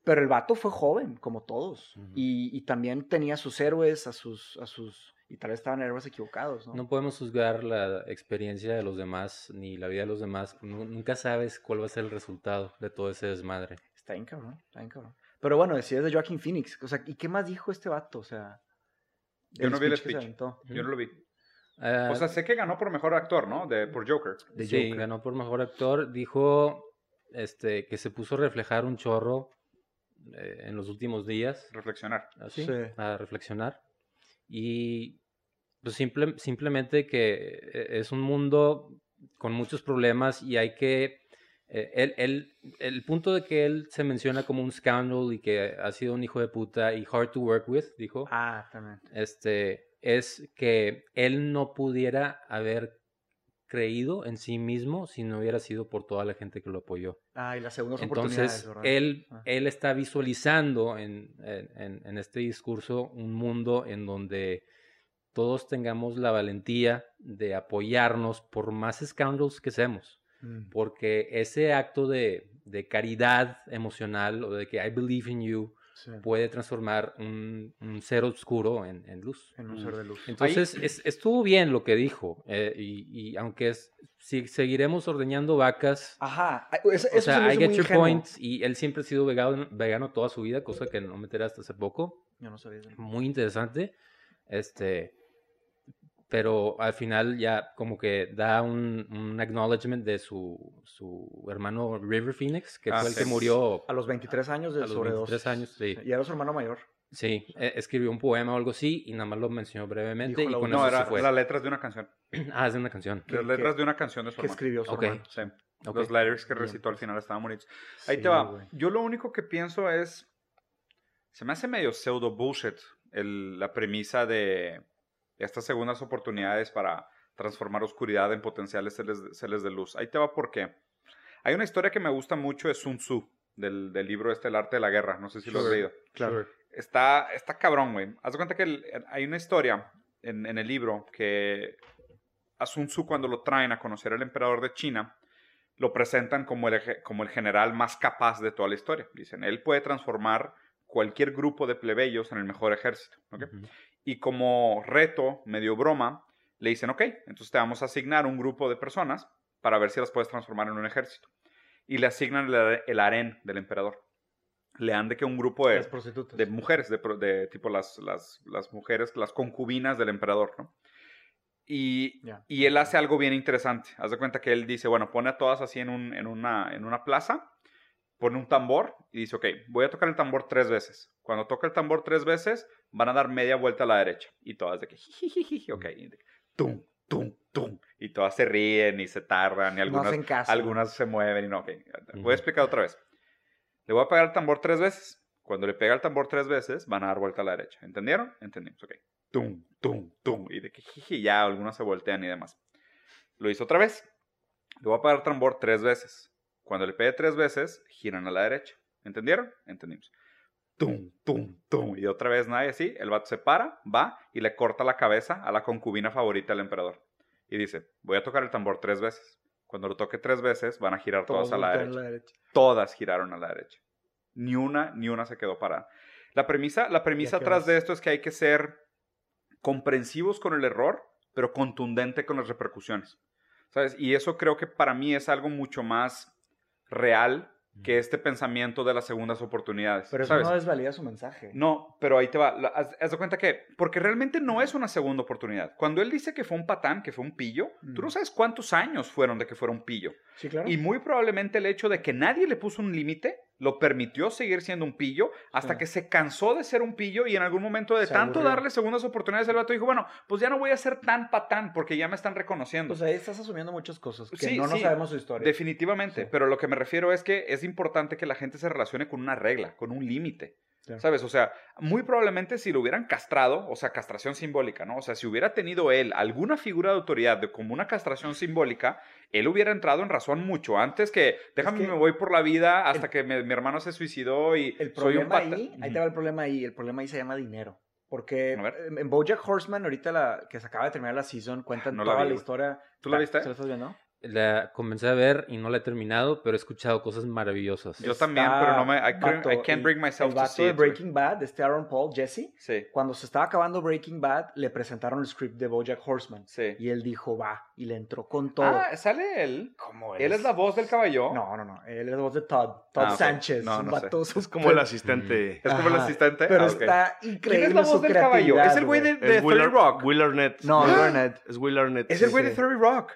pero el vato fue joven, como todos, Ujú. y, y también tenía sus héroes, a sus, a sus, y tal vez estaban héroes equivocados, ¿no? No podemos juzgar la experiencia de los demás ni la vida de los demás. Nu- Nunca sabes cuál va a ser el resultado de todo ese desmadre. Está bien cabrón, está bien cabrón. Pero bueno, decías de Joaquin Phoenix, o sea, ¿y qué más dijo este vato? O sea, Yo no vi el se speech. Yo no lo vi. Ah, O sea, sé que ganó por mejor actor, ¿no? De, por Joker. de sí, Joker. ganó por mejor actor. Dijo este, que se puso a reflejar un chorro eh, en los últimos días. Reflexionar. así, Sí. a reflexionar. Y pues simple- simplemente que eh, es un mundo con muchos problemas y hay que... eh, él, él- el punto de que él se menciona como un scoundrel y que ha sido un hijo de puta y hard to work with, dijo, Ah, también. este, es que él no pudiera haber creído en sí mismo si no hubiera sido por toda la gente que lo apoyó. Ah, y las segundas oportunidades, Entonces, ¿verdad? él, Ah. él está visualizando en, en- este discurso un mundo en donde todos tengamos la valentía de apoyarnos por más scoundrels que seamos. Mm. Porque ese acto de, de caridad emocional o de que I believe in you Sí, puede transformar un, un ser oscuro en, en luz. en un ser de luz. Entonces, es- estuvo bien lo que dijo. eh, y, y aunque es, si seguiremos ordeñando vacas. Ajá. Eso, eso o se sea, me I get your ingenuo. point. Y él siempre ha sido vegano, vegano toda su vida, cosa que no me enteré hasta hace poco. Yo no sabía eso. Muy interesante. Este. Pero al final ya como que da un, un acknowledgement de su, su hermano River Phoenix, que Ah, fue el sí. que murió A los 23 años de a los sobredosis. 23 años. Sí, Y era su hermano mayor. sí. E- escribió un poema o algo así y nada más lo mencionó brevemente Dijo y con No, eso era se fue. las letras de una canción. *clears throat* Ah, es de una canción. Las letras que- de una canción de su Que hermano. escribió su Ok. hermano. Sí. Los lyrics que Bien. recitó al final estaban bonitos. Ahí Sí, te va. Yo lo único que pienso es. Se me hace medio pseudo bullshit el- la premisa de estas segundas oportunidades para transformar oscuridad en potenciales celes, celes de luz. Ahí te va porque hay una historia que me gusta mucho de Sun Tzu, del, del libro este, El arte de la guerra. No sé si lo has leído. Claro. Está, está cabrón, güey. Haz de cuenta que el- hay una historia en, en el libro que a Sun Tzu cuando lo traen a conocer al emperador de China, lo presentan como el, como el general más capaz de toda la historia. Dicen, él puede transformar cualquier grupo de plebeyos en el mejor ejército. ¿ok? Ujú. Y como reto, medio broma, le dicen, ok, entonces te vamos a asignar un grupo de personas para ver si las puedes transformar en un ejército. Y le asignan el, el harén del emperador. Le dan de que un grupo de, prostitutas. de mujeres, de, tipo las, las, las mujeres, las concubinas del emperador, ¿no? Y, y él hace algo bien interesante. Haz de cuenta que él dice, bueno, pone a todas así en, un- en, una, en una plaza, pone un tambor y dice, ok, voy a tocar el tambor tres veces. Cuando toca el tambor tres veces, van a dar media vuelta a la derecha. Y todas de que, ok, y de que, tum, tum, tum. Y todas se ríen y se tardan y no algunas, hacen caso. algunas se mueven y no, ok. Voy a explicar otra vez. Le voy a pegar el tambor tres veces. Cuando le pega el tambor tres veces, van a dar vuelta a la derecha. ¿Entendieron? Entendimos, ok. Tum, tum, tum. Y de que jiji, ya algunos se voltean y demás. Lo hizo otra vez. Le voy a pegar el tambor tres veces. Cuando le pegue tres veces, giran a la derecha. ¿Entendieron? Entendimos. Tum, tum, tum. Y otra vez nadie así. El vato se para, va y le corta la cabeza a la concubina favorita del emperador. Y dice, voy a tocar el tambor tres veces. Cuando lo toque tres veces, van a girar todas a la derecha a la derecha. todas giraron a la derecha. Ni una, ni una se quedó parada. La premisa, la premisa atrás de esto es que hay que ser comprensivos con el error, pero contundente con las repercusiones. ¿Sabes? Y eso creo que para mí es algo mucho más real que este pensamiento de las segundas oportunidades. Pero eso ¿sabes? no desvalida su mensaje. No, pero ahí te va. Haz, haz de cuenta que, porque realmente no es una segunda oportunidad. Cuando él dice que fue un patán, que fue un pillo, tú no sabes cuántos años fueron de que fuera un pillo. Sí, claro. Y muy probablemente el hecho de que nadie le puso un límite lo permitió seguir siendo un pillo hasta Sí. que se cansó de ser un pillo y en algún momento de Se tanto aburrió. darle segundas oportunidades, el vato dijo, bueno, pues ya no voy a ser tan patán porque ya me están reconociendo. Pues ahí estás asumiendo muchas cosas que Sí, no, no sabemos su historia. Definitivamente, pero lo que me refiero es que es importante que la gente se relacione con una regla, con un límite. ¿Sabes? O sea, muy probablemente si lo hubieran castrado, o sea, castración simbólica, ¿no? O sea, si hubiera tenido él alguna figura de autoridad de como una castración simbólica, él hubiera entrado en razón mucho antes que déjame que me voy por la vida hasta el- que me- mi hermano se suicidó y El soy un problema ahí, ahí te va el problema ahí. El problema ahí se llama dinero. Porque en BoJack Horseman, ahorita la, que se acaba de terminar la season, cuentan No la toda vi, la historia. ¿Tú la viste? ¿Se la estás viendo? La comencé a ver y no la he terminado, pero he escuchado cosas maravillosas. Yo también, pero no me I, couldn't- vato, I can't bring el- myself El to vato see de it. Breaking Bad, este Aaron Paul, Jesse, Sí, cuando se estaba acabando Breaking Bad, le presentaron el script de BoJack Horseman. sí. Y él dijo, va, y le entró con todo. Ah, sale él. ¿Cómo Él es la voz del caballo. No, no, no. Él es la voz de Todd. Todd Ah. Sánchez. No, un no sé. Es como el asistente. Es como el asistente. Pero Ah, está increíble ¿Quién es la voz su del caballo? Es el güey de, Es de Will, 30 Rock. Will Arnett. No. Will *gasps* Arnett. Es Will Arnett. Es el güey sí. de 30 Rock.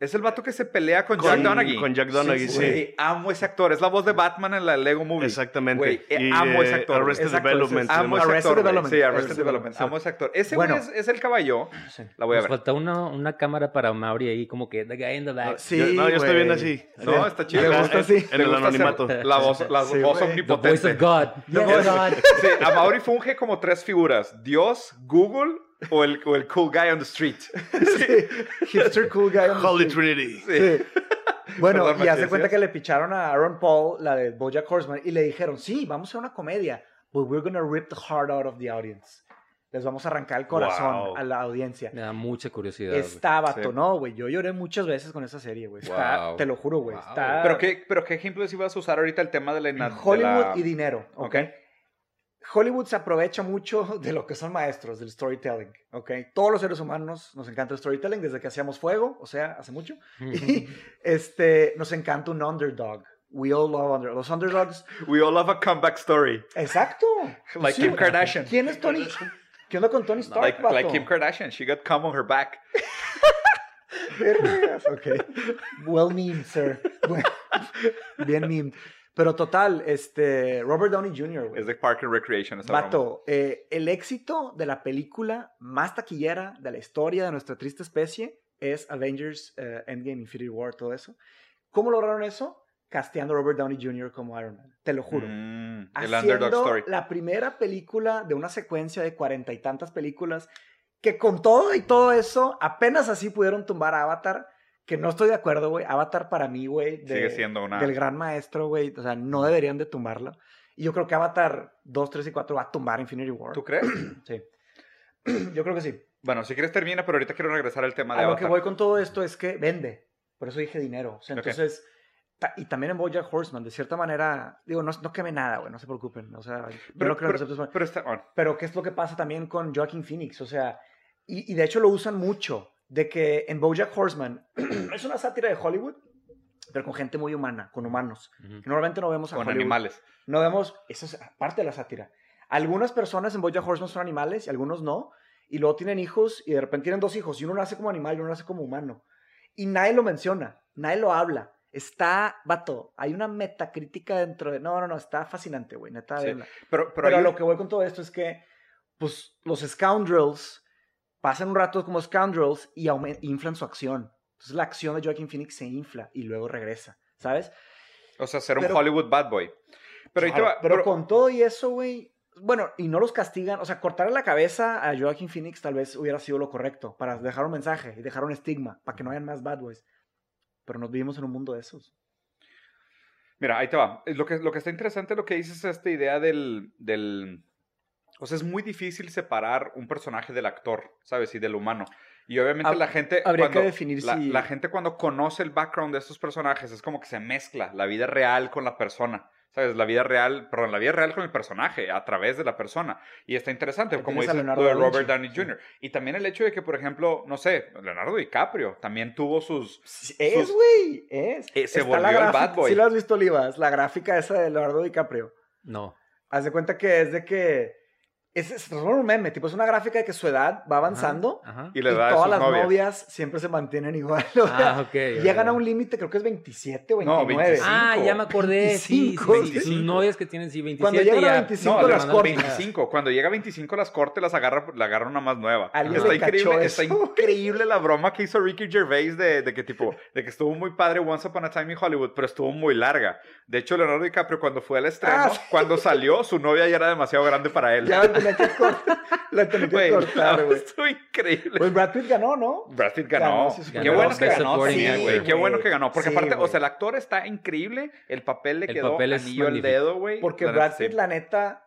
Es el vato que se pelea con, Con- Jack Donaghy. Con Jack Donaghy, sí. Güey, amo ese actor. Es la voz de Batman en la Lego Movie. Exactamente. Güey, eh, Y, amo ese eh, actor. Arrested Exacto, Development. Amo ese Arrested actor. Development. Sí, Arrested Arrested Development. Amo ese actor. Ese Bueno. güey es, es el caballo. Sí. La voy a Nos ver. falta una, una cámara para Mauri ahí, como que the guy in the back. Sí, Yo- no, yo estoy viendo así. No, está chido. Gusta en- así. En el anonimato. La voz, la Sí, voz güey. The voice omnipotente. of God. No, Yes, no. God. Sí, a Mauri funge como tres figuras. Dios, Google o el, o el cool guy on the street. *laughs* Sí. Hipster cool guy. on the Holy street. Trinity. Sí. Bueno, Perdón, y hace cuenta que le picharon a Aaron Paul, la de Bojack Horseman, y le dijeron, sí, vamos a hacer una comedia, but we're gonna rip the heart out of the audience. Les vamos a arrancar el corazón Wow. a la audiencia. Me da mucha curiosidad. Está vato, Sí. no, güey. Yo lloré muchas veces con esa serie, güey. Wow. te lo juro, güey. Wow. Está ¿Pero qué, ¿Pero qué ejemplos ibas a usar ahorita el tema de la... de la- Hollywood y dinero, ¿ok? Ok. Hollywood se aprovecha mucho *laughs* de lo que son maestros del storytelling, ¿ok? Todos los seres humanos nos encanta el storytelling desde que hacíamos fuego, o sea, hace mucho. *laughs* Y este, nos encanta un underdog. We all love underdogs. Los underdogs, *laughs* We all love a comeback story. exacto. Like Sí, Kim Kardashian. ¿Quién es Tony? ¿Qué onda con Tony Stark, Like, Kim Kardashian. She got cum on her back. Vergas, ok. Well memed, sir. Bien memed. Pero total, este, Robert Downey Jr., güey. Es de Park and Recreation. esa. Vato, eh, el éxito de la película más taquillera de la historia de nuestra triste especie es Avengers eh, Endgame, Infinity War, todo eso. ¿Cómo lograron eso? Casteando a Robert Downey Jr. como Iron Man. Te lo juro. Mm, el Haciendo underdog story. la primera película de una secuencia de cuarenta y tantas películas que con todo y todo eso, apenas así pudieron tumbar a Avatar, que no estoy de acuerdo, güey. Avatar para mí, güey, Sigue siendo una. del gran maestro, güey. O sea, no deberían de tumbarla. Y yo creo que Avatar 2, 3 y 4 va a tumbar Infinity War. ¿Tú crees? *clears throat* Sí. *clears throat* Yo creo que sí. bueno, si quieres termina, pero ahorita quiero regresar al tema de A lo que Avatar. voy con todo esto es que vende. Por eso dije dinero. O sea, entonces... ta- Y también en Bojack Horseman, de cierta manera, digo, no, no queme nada, güey, no se preocupen. O sea, Pero, no creo pero, receptos- pero está, bueno, Pero ¿qué es lo que pasa también con Joaquin Phoenix? O sea, y, y de hecho lo usan mucho, de que en Bojack Horseman *clears throat* es una sátira de Hollywood, pero con gente muy humana, con humanos. Que Normalmente no vemos a con Hollywood. animales. No vemos, eso es parte de la sátira. Algunas personas en Bojack Horseman son animales y algunos no, y luego tienen hijos y de repente tienen dos hijos y uno nace como animal y uno nace como humano. Y nadie lo menciona, nadie lo habla. Está, vato, hay una metacrítica dentro de... No, no, no, está fascinante, güey, neta. Sí. Pero, pero, Pero, hay lo que voy con todo esto es que, pues, los scoundrels pasan un rato como scoundrels y inflan su acción. Entonces la acción de Joaquin Phoenix se infla y luego regresa, ¿sabes? O sea, ser un pero- Hollywood bad boy. Pero ahí te Claro, va. pero pero- con todo y eso, güey, bueno, y no los castigan, o sea, cortarle la cabeza a Joaquin Phoenix tal vez hubiera sido lo correcto, para dejar un mensaje y dejar un estigma, para que no hayan más bad boys. Pero nos vivimos en un mundo de esos. Mira, ahí te va. Lo que, lo que está interesante lo que dices es esta idea del, del... O sea, es muy difícil separar un personaje del actor, ¿sabes? Y del humano. Y obviamente Hab- la gente... habría que cuando- definir la, si- la gente cuando conoce el background de estos personajes es como que se mezcla la vida real con la persona. ¿Sabes? La vida real, perdón, la vida real con el personaje, a través de la persona. Y está interesante, como Vinci. Robert Downey Sí. Jr. Y también el hecho de que, por ejemplo, no sé, Leonardo DiCaprio también tuvo sus... Es, güey, es. Eh, se Está volvió el bad boy. ¿Sí lo has visto, Olivas? La gráfica esa de Leonardo DiCaprio. No. Haz de cuenta que es de que... Es, en un meme, tipo, es una gráfica de que su edad va avanzando Ajá. Y y, le da a todas las novias. novias siempre se mantienen igual. o sea, Ah, ok. Llegan a un límite, creo que es 27 o No, 29. 25. Ah, ya me acordé. Sí, 25, sí, sí. Sus 25. novias que tienen sí 27 Cuando llegan a ya. 25 No, las cortan. 25. Cuando llega a 25 las cortes las agarra, la agarra una más nueva. Alguien Está increíble, está increíble la broma que hizo Ricky Gervais de, de que tipo, de que estuvo muy padre Once Upon a Time in Hollywood, pero estuvo muy larga. De hecho, Leonardo DiCaprio cuando fue al estreno, Ah, sí. cuando salió, su novia ya era demasiado grande para él. Ya tenía que cortar, la tenía que Güey, cortar, güey. estuvo increíble. Pues Brad Pitt ganó, ¿no? Brad Pitt ganó. Ganó, Qué bueno que ganó güey. Qué bueno que ganó. Porque Sí, aparte, o güey. sea, el actor está increíble. El papel le El quedó papel es anillo al dedo, güey. Porque Brad Pitt, la neta,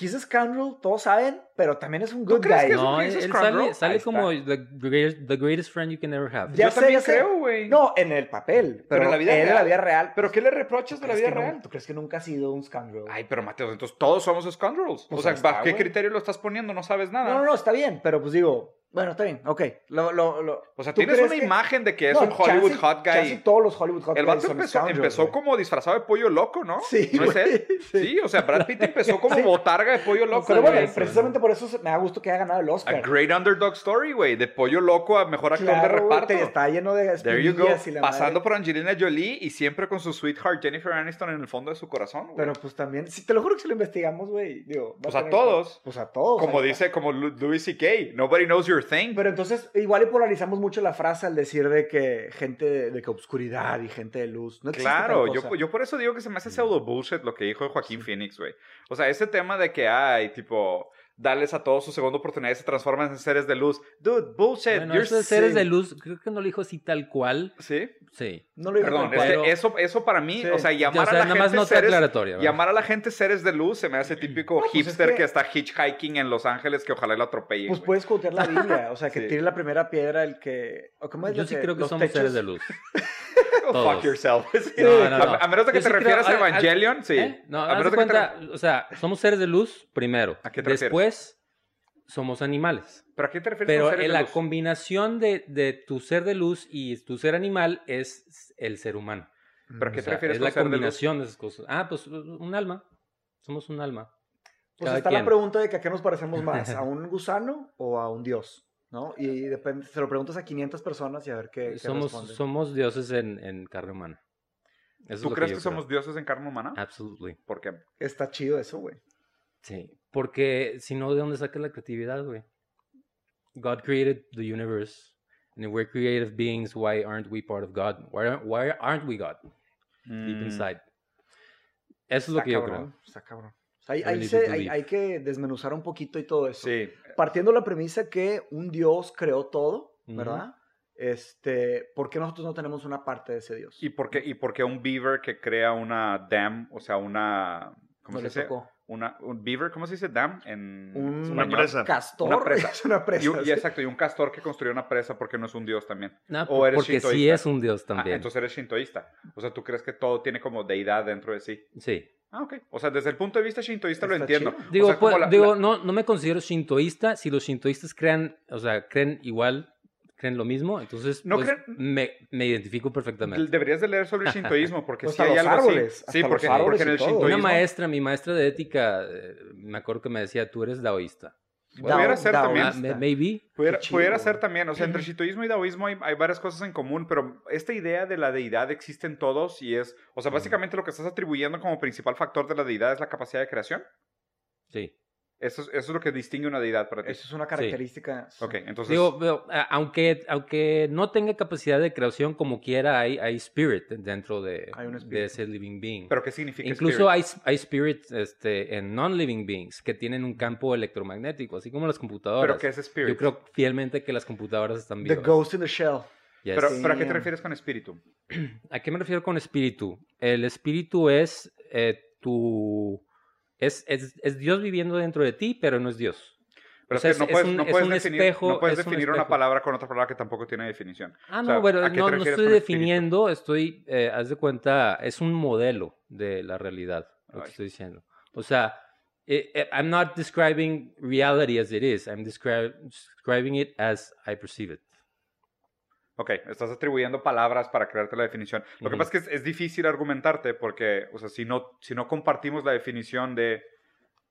he's a scoundrel, todos saben, pero también es un ¿Tú good crees guy. que es No, un él, sale, sale como the greatest, the greatest friend you can ever have. Ya Yo sé, también ya creo, güey. No, en el papel, pero, Pero en la vida él en real. la vida real. ¿Pero qué le reprochas ¿tú de la vida que no- real? ¿Tú crees que nunca ha sido un scoundrel? Ay, pero Mateo, entonces todos somos scoundrels. Pues o sea, ¿bajo qué güey. criterio lo estás poniendo? No sabes nada. no, no, no, está bien, pero pues digo, bueno, está bien, ok. Lo, lo, lo- O sea, ¿tú tienes una que- imagen de que es No, un Hollywood chance- hot guy. chance todos los Hollywood hot El guys vato son empezó, empezó como disfrazado de pollo loco, ¿no? Sí, ¿No es él? sí. Sí, o sea, Brad Pitt empezó como Sí. botarga de pollo loco. Pero bueno, precisamente por eso me da gusto que haya ganado el A Oscar. great underdog story, güey. De pollo loco a mejor actor de Claro, güey, reparto. está lleno de There you go. espinillas y la Pasando madre. por Angelina Jolie y siempre con su sweetheart Jennifer Aniston en el fondo de su corazón, güey. Pero pues también, si te lo juro que si lo investigamos, güey, Pues a tener- todos. Pues a todos. como dice, como Louis C.K. Nobody knows your thing. Pero entonces, igual y polarizamos mucho la frase al decir de que gente de, que obscuridad y gente de luz. No existe Claro, yo, yo por eso digo que se me hace pseudo bullshit lo que dijo Joaquín Phoenix, güey. O sea, ese tema de que hay, tipo, darles a todos su segunda oportunidad y se transforman en seres de luz. Dude, bullshit. Bueno, you're eso de seres de luz, creo que no lo dijo así tal cual. Sí, Sí. No lo perdón, es que eso, eso para mí, Sí. o sea, llamar o sea, a la nada más gente nota seres, llamar a la gente seres de luz se me hace típico No, pues es hipster que- que... está hitchhiking en Los Ángeles que ojalá lo atropellen. Pues puedes jotear la Biblia, o sea, que Sí. tire la primera piedra el que... ¿o ¿Cómo es Yo sí que- creo que somos techos- seres de luz. *laughs* *laughs* Todos. fuck yourself. *laughs* Sí. No, no, no. A, a menos de que Yo te sí creo- refieras a al- al- Evangelion, sí. ¿Eh? No, A menos de que te o sea, somos seres de luz primero. ¿A qué te refieres? Somos animales. ¿Pero a qué te refieres Pero con seres en de la luz? combinación de, de tu ser de luz y tu ser animal es el ser humano. ¿Pero a qué O te sea, refieres es con la ser de luz? combinación de, esas cosas. Ah, pues un alma. Somos un alma. Pues Cada está quien. la pregunta de que a qué nos parecemos más, *laughs* a un gusano o a un dios, ¿no? Y depende, se lo preguntas a 500 personas y a ver qué, qué somos, responden. somos dioses en, en carne humana. Eso es ¿Tú crees que, creo. somos dioses en carne humana? Absolutely. ¿Por qué? Está chido eso, güey. Sí. Porque si no, ¿de dónde saca la creatividad, güey? God created the universe. And if we're creative beings, why aren't we part of God? Why aren't, why aren't we God deep Mm, inside? Eso es lo Está que yo cabrón, creo. Está cabrón. Hay, se- que desmenuzar un poquito y todo eso. Sí. Partiendo de la premisa que un dios creó todo. ¿verdad? Este, ¿por qué nosotros no tenemos una parte de ese dios? ¿Y por qué, y por qué un beaver que crea una dam, o sea, una... ¿Cómo No se le dice? tocó. Una, un beaver, ¿cómo se dice dam? En Un Una español? presa. castor. Una presa. *laughs* Es una presa. Y, un- y sí. exacto, y un castor que construyó una presa porque no es un dios también. No, O eres porque sí shintoísta. es un dios Ah, también. entonces eres shintoísta. O sea, tú crees que todo tiene como deidad dentro de sí. Sí. Ah, ok. O sea, desde el punto de vista shintoísta lo entiendo. chido. O Digo, sea, pues, la- digo la- no, no me considero shintoísta. Si los shintoístas crean, o sea, creen igual, creen lo mismo, entonces No pues, creen- me, me identifico perfectamente. Deberías de leer sobre el *laughs* shintoísmo porque Pues sí hasta hay los algo árboles, así. hasta Sí, los porque, árboles porque en el todo. shintoísmo... Una maestra, mi maestra de ética, eh, me acuerdo que me decía, tú eres daoísta. Pudiera ser también. Ah, maybe. Pudiera, pudiera ser también, o sea, entre *clears throat* shintoísmo y daoísmo hay, hay varias cosas en común, pero esta idea de la deidad existe en todos y es, o sea, básicamente lo que estás atribuyendo como principal factor de la deidad es la capacidad de creación. Sí. Eso es, eso es lo que distingue una deidad para ti. Eso es una característica. sí. Ok, entonces... Digo, aunque, aunque no tenga capacidad de creación como quiera, hay, hay spirit dentro de, Hay un de espíritu. ese living being. ¿Pero qué significa Incluso spirit? hay, hay spirit este, en non-living beings que tienen un campo electromagnético, así como las computadoras. ¿Pero qué es spirit? Yo creo fielmente que las computadoras están The vivas. Ghost in the Shell. Yes. Pero, Sí. ¿pero a qué te refieres con espíritu? *clears throat* ¿A qué me refiero con espíritu? El espíritu es eh, tu... Es, es, es Dios viviendo dentro de ti, pero no es Dios. Pero O sea, es que no es- puedes, es un- no es puedes definir, espejo, no puedes es un definir una palabra con otra palabra que tampoco tiene definición. Ah, O no, sea, pero ¿a qué te no, no estoy definiendo, estoy, eh, haz de cuenta, es un modelo de la realidad, lo que Ay. estoy diciendo. O sea, eh, eh, I'm not describing reality as it is, I'm descri- describing it as I perceive it. Ok, estás atribuyendo palabras para crearte la definición. Lo que Ujú. pasa es que es, es difícil argumentarte porque, o sea, si no, si no compartimos la definición de,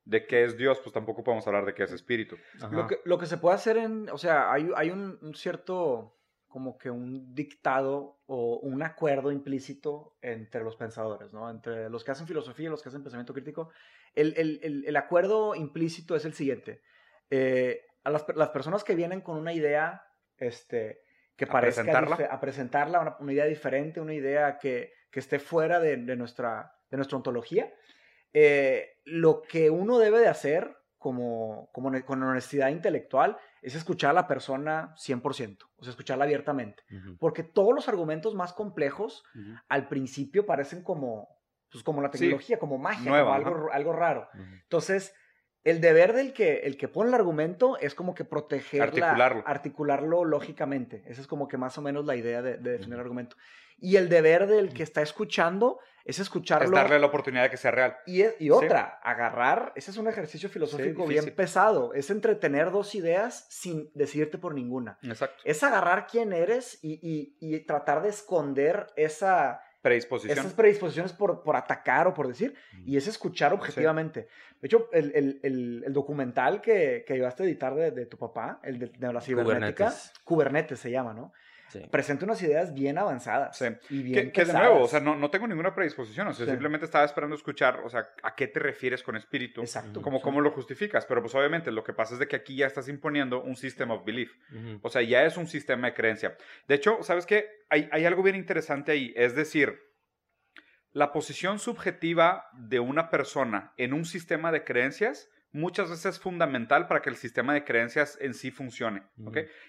de qué es Dios, pues tampoco podemos hablar de qué es espíritu. Lo que, lo que se puede hacer en, o sea, hay, hay un, un cierto, como que un dictado o un acuerdo implícito entre los pensadores, ¿no? Entre los que hacen filosofía y los que hacen pensamiento crítico. El, el, el, el acuerdo implícito es el siguiente. Eh, a las, las personas que vienen con una idea, este, que ¿A parezca presentarla? a presentarla, una, una idea diferente, una idea que, que esté fuera de, de nuestra, de nuestra ontología, eh, lo que uno debe de hacer como, como con honestidad intelectual es escuchar a la persona 100%, o sea, escucharla abiertamente. Porque todos los argumentos más complejos al principio parecen como, pues como la Sí, tecnología, como magia, nueva, como algo, algo raro. Entonces, el deber del que, el que pone el argumento es como que proteger Articularlo. articularlo lógicamente. Esa es como que más o menos la idea de, de definir el argumento. Y el deber del que está escuchando es escucharlo. Es darle la oportunidad de que sea real. Y, es- y otra, agarrar, ese es un ejercicio filosófico difícil. bien pesado, es entretener dos ideas sin decidirte por ninguna. Exacto. Es agarrar quién eres y, y- y tratar de esconder esa, Predisposición. esas predisposiciones por, por atacar o por decir, y es escuchar objetivamente. De hecho, el, el- el- el documental que, que llevaste a editar de, de tu papá, el de, de la cibernética, Kubernetes. Kubernetes se llama, ¿no? Sí. Presenta unas ideas bien avanzadas. Sí. Y bien Que, que de nuevo, o sea, no, no tengo ninguna predisposición, o sea, Sí. simplemente estaba esperando escuchar, o sea, a qué te refieres con espíritu, Exacto. como cómo lo justificas, pero pues obviamente lo que pasa es de que aquí ya estás imponiendo un system of belief, o sea, ya es un sistema de creencia. De hecho, ¿sabes qué? Hay, hay algo bien interesante ahí, es decir, la posición subjetiva de una persona en un sistema de creencias muchas veces es fundamental para que el sistema de creencias en sí funcione.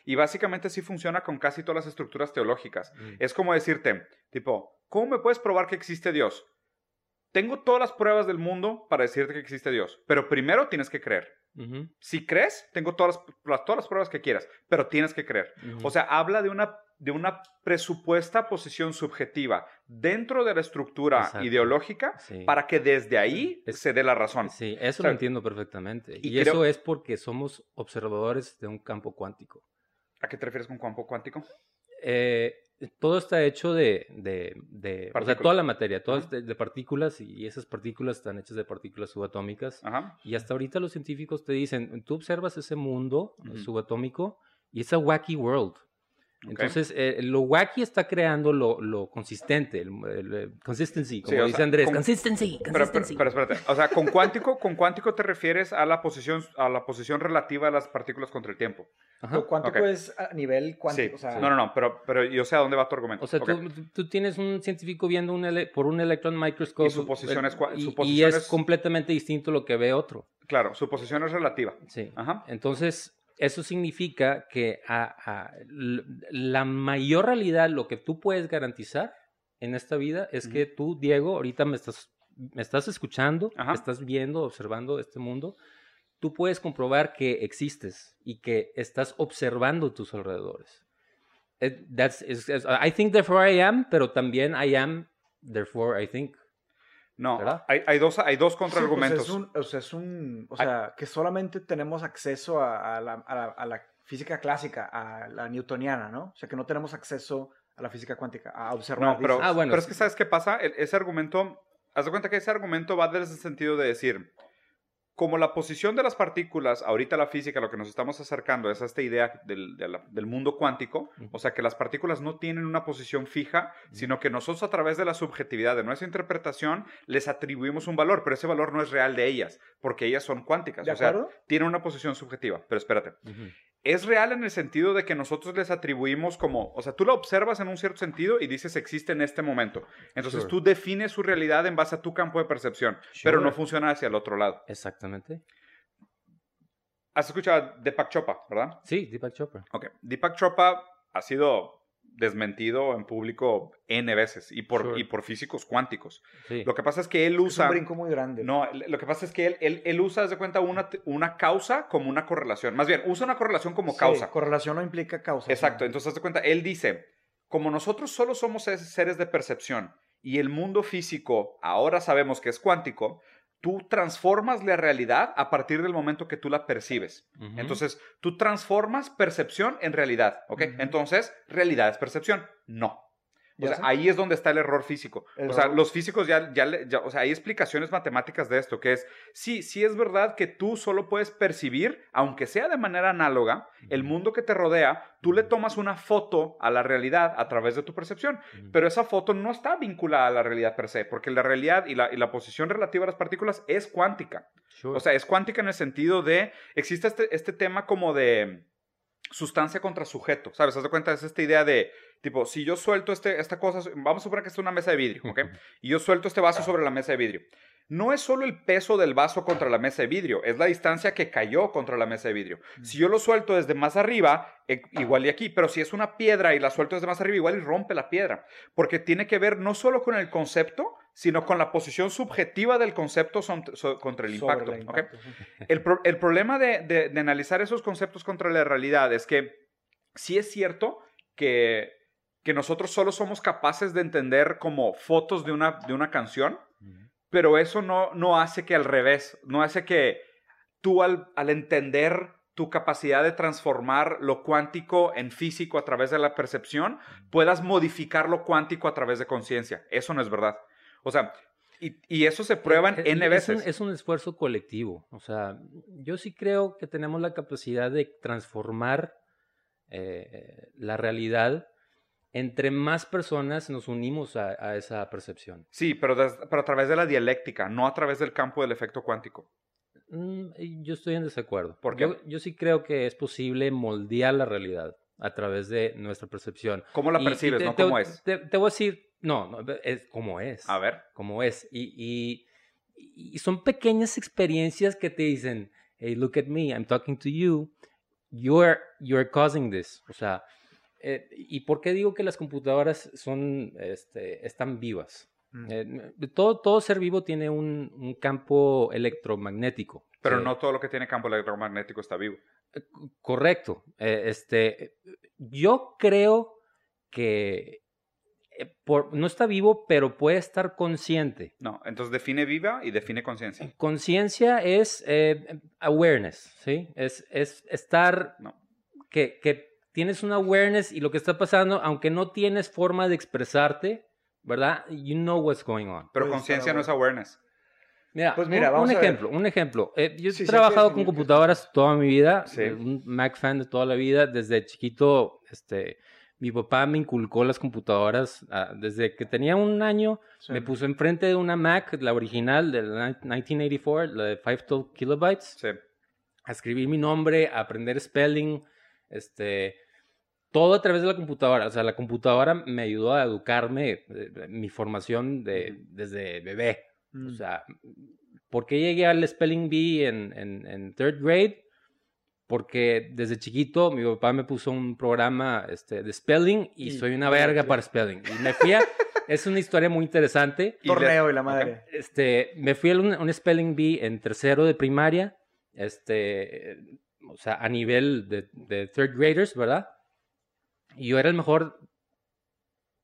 Y básicamente sí funciona con casi todas las estructuras teológicas. Es como decirte, tipo, ¿cómo me puedes probar que existe Dios? Tengo todas las pruebas del mundo para decirte que existe Dios, pero primero tienes que creer. Si crees, tengo todas las, todas las pruebas que quieras, pero tienes que creer. O sea, habla de una de una presupuesta posición subjetiva dentro de la estructura Exacto. ideológica Sí. para que desde ahí Es- se dé la razón. Sí, eso O sea, lo entiendo perfectamente. y Y, creo- eso es porque somos observadores de un campo cuántico. ¿A qué te refieres con campo cuántico? Eh, todo está hecho de, de, de- o sea, toda la materia, todo Ajá. es de, de partículas y esas partículas están hechas de partículas subatómicas. Y hasta ahorita los científicos te dicen, tú observas ese mundo Ujú. subatómico y es a wacky world. Ok. Entonces, eh, lo wacky está creando lo, lo consistente, el, el- el consistency, como o dice sea, Andrés. con- Consistency, Pero, pero, consistency. pero espérate, o sea, con cuántico, con cuántico te refieres a la posición, a la posición relativa de las partículas contra el tiempo. Ajá. Lo cuántico ok. es a nivel cuántico. sí. O sea, No, no, no, pero, pero yo sé a dónde va tu argumento. O sea, Ok. tú, tú- tienes un científico viendo un ele- por un electron microscope. Y su posición es y- su y posición es, es- completamente distinto a lo que ve otro. Claro, su posición es relativa. Sí. Ajá. Entonces, eso significa que a- a- l- la mayor realidad, lo que tú puedes garantizar en esta vida es que tú, Diego, ahorita me estás, me estás escuchando, Ajá. estás viendo, observando este mundo. Tú puedes comprobar que existes y que estás observando tus alrededores. It- that's, I think therefore I am, pero también I am, therefore I think. No, ¿Verdad? hay, hay dos, hay dos Sí, pues contraargumentos. o sea, es un, o Hay- sea, que solamente tenemos acceso a, a la, a la- a la física clásica, a la newtoniana, ¿no? O sea, que no tenemos acceso a la física cuántica, a observar. No, pero. Ah, bueno, pero es que ¿sabes qué pasa? Ese argumento, haz de cuenta que ese argumento va desde el sentido de decir, como la posición de las partículas, ahorita la física, lo que nos estamos acercando es a esta idea del, mundo cuántico, o sea, que las partículas no tienen una posición fija, sino que nosotros a través de la subjetividad de nuestra interpretación les atribuimos un valor, pero ese valor no es real de ellas, porque ellas son cuánticas, ¿De o sea, tienen una posición subjetiva, pero espérate. Es real en el sentido de que nosotros les atribuimos como, o sea, tú la observas en un cierto sentido y dices existe en este momento. Entonces Sure. tú defines su realidad en base a tu campo de percepción, pero no funciona hacia el otro lado. Exactamente. Has escuchado Deepak Chopra, ¿verdad? Sí, Deepak Chopra. Ok. Deepak Chopra ha sido desmentido en público N veces y por, Sure. y por físicos cuánticos. Sí. Lo que pasa es que él Es un usa... brinco muy grande. No, lo que pasa es que él, él, él usa, haz de cuenta, una, una causa como una correlación. Más bien, usa una correlación como Sí, causa. correlación no implica causa. Exacto, entonces haz de cuenta, él dice, como nosotros solo somos es- seres de percepción y el mundo físico ahora sabemos que es cuántico, tú transformas la realidad a partir del momento que tú la percibes. Entonces, tú transformas percepción en realidad, ¿ok? Entonces, realidad es percepción. No. O sea, ahí es donde está el error físico. El o sea, error. los físicos ya, ya, le- ya- o sea, hay explicaciones matemáticas de esto, que es, sí, sí es verdad que tú solo puedes percibir, aunque sea de manera análoga, el mundo que te rodea, tú le tomas una foto a la realidad a través de tu percepción, pero esa foto no está vinculada a la realidad per se, porque la realidad y la, y la posición relativa a las partículas es cuántica. Sure. O sea, es cuántica en el sentido de, existe este, este tema como de sustancia contra sujeto, ¿sabes? Haz de cuenta, es esta idea de, tipo, si yo suelto este, esta cosa, vamos a suponer que es una mesa de vidrio, ¿ok? Y yo suelto este vaso sobre la mesa de vidrio. No es solo el peso del vaso contra la mesa de vidrio, es la distancia que cayó contra la mesa de vidrio. Si yo lo suelto desde más arriba, eh, igual y aquí, pero si es una piedra y la suelto desde más arriba, igual y rompe la piedra, porque tiene que ver no solo con el concepto, sino con la posición subjetiva del concepto son- so- contra el impacto. el ¿ok? impacto, sí. El, pro- el problema de, de- de analizar esos conceptos contra la realidad es que sí es cierto que, que nosotros solo somos capaces de entender como fotos de una, de una canción, pero eso no, no hace que al revés, no hace que tú al, al entender tu capacidad de transformar lo cuántico en físico a través de la percepción, puedas modificar lo cuántico a través de conciencia. Eso no es verdad. O sea, y, y eso se prueba en Es- N es veces. un, es un esfuerzo colectivo. O sea, yo sí creo que tenemos la capacidad de transformar eh, la realidad entre más personas nos unimos a, a esa percepción. Sí, pero, des- pero a través de la dialéctica, no a través del campo del efecto cuántico. Mm, yo estoy en desacuerdo. ¿Por qué? Yo, yo sí creo que es posible moldear la realidad a través de nuestra percepción. ¿Cómo la Y- y percibes, te- no te- cómo es? Te, te voy a decir, no, no, es como es. A ver. como es. Y, y- y son pequeñas experiencias que te dicen, hey, look at me, I'm talking to you, you're, you're causing this. O sea, eh, ¿y por qué digo que las computadoras son, este, están vivas? Mm. Eh, todo, todo ser vivo tiene un, un campo electromagnético. Pero que- no todo lo que tiene campo electromagnético está vivo. Correcto. Eh, este, yo creo que por, no está vivo, pero puede estar consciente. No, entonces define viva y define conciencia. Conciencia es eh, awareness, ¿sí? Es, es estar, No. que, que tienes un awareness y lo que está pasando, aunque no tienes forma de expresarte, ¿verdad? You know what's going on. Pero conciencia no es awareness. Mira, Pues mira, un, vamos un a ver. ejemplo, un ejemplo. Eh, yo Sí, he trabajado con computadoras toda mi vida, Sí. eh, un Mac fan de toda la vida, desde chiquito, este, mi papá me inculcó las computadoras, ah, desde que tenía un año, Sí. me puso enfrente de una Mac, la original del 1984, la de 512 kilobytes, Sí. a escribir mi nombre, a aprender spelling, este, todo a través de la computadora. O sea, la computadora me ayudó a educarme, eh, mi formación de, desde bebé. O Mm. sea, ¿por qué llegué al Spelling Bee en, en, en third grade? Porque desde chiquito mi papá me puso un programa este, de spelling y, Y- soy una verga para spelling. Y me fui a... *laughs* es una historia muy interesante. Y le- Torneo y la madre. Este, me fui a un, un Spelling Bee en tercero de primaria, este, o sea, a nivel de, de third graders, ¿verdad? Y yo era el mejor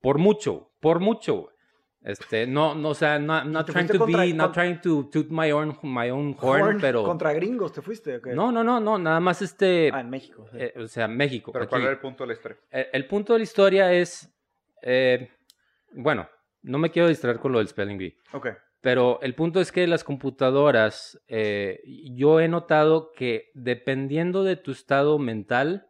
por mucho, por mucho. Este, no, no, o sea, not, not te trying to contra- be, not con- trying to toot my own, my own horn, Horn pero... Contra gringos te fuiste. ¿o qué? No, no, no, no, nada más este, Ah, en México. sí. eh, o sea, México. Pero aquí. ¿cuál era el punto de la historia? El punto de la historia es, eh, bueno, no me quiero distraer con lo del Spelling Bee. ok. Pero el punto es que las computadoras, eh, yo he notado que dependiendo de tu estado mental,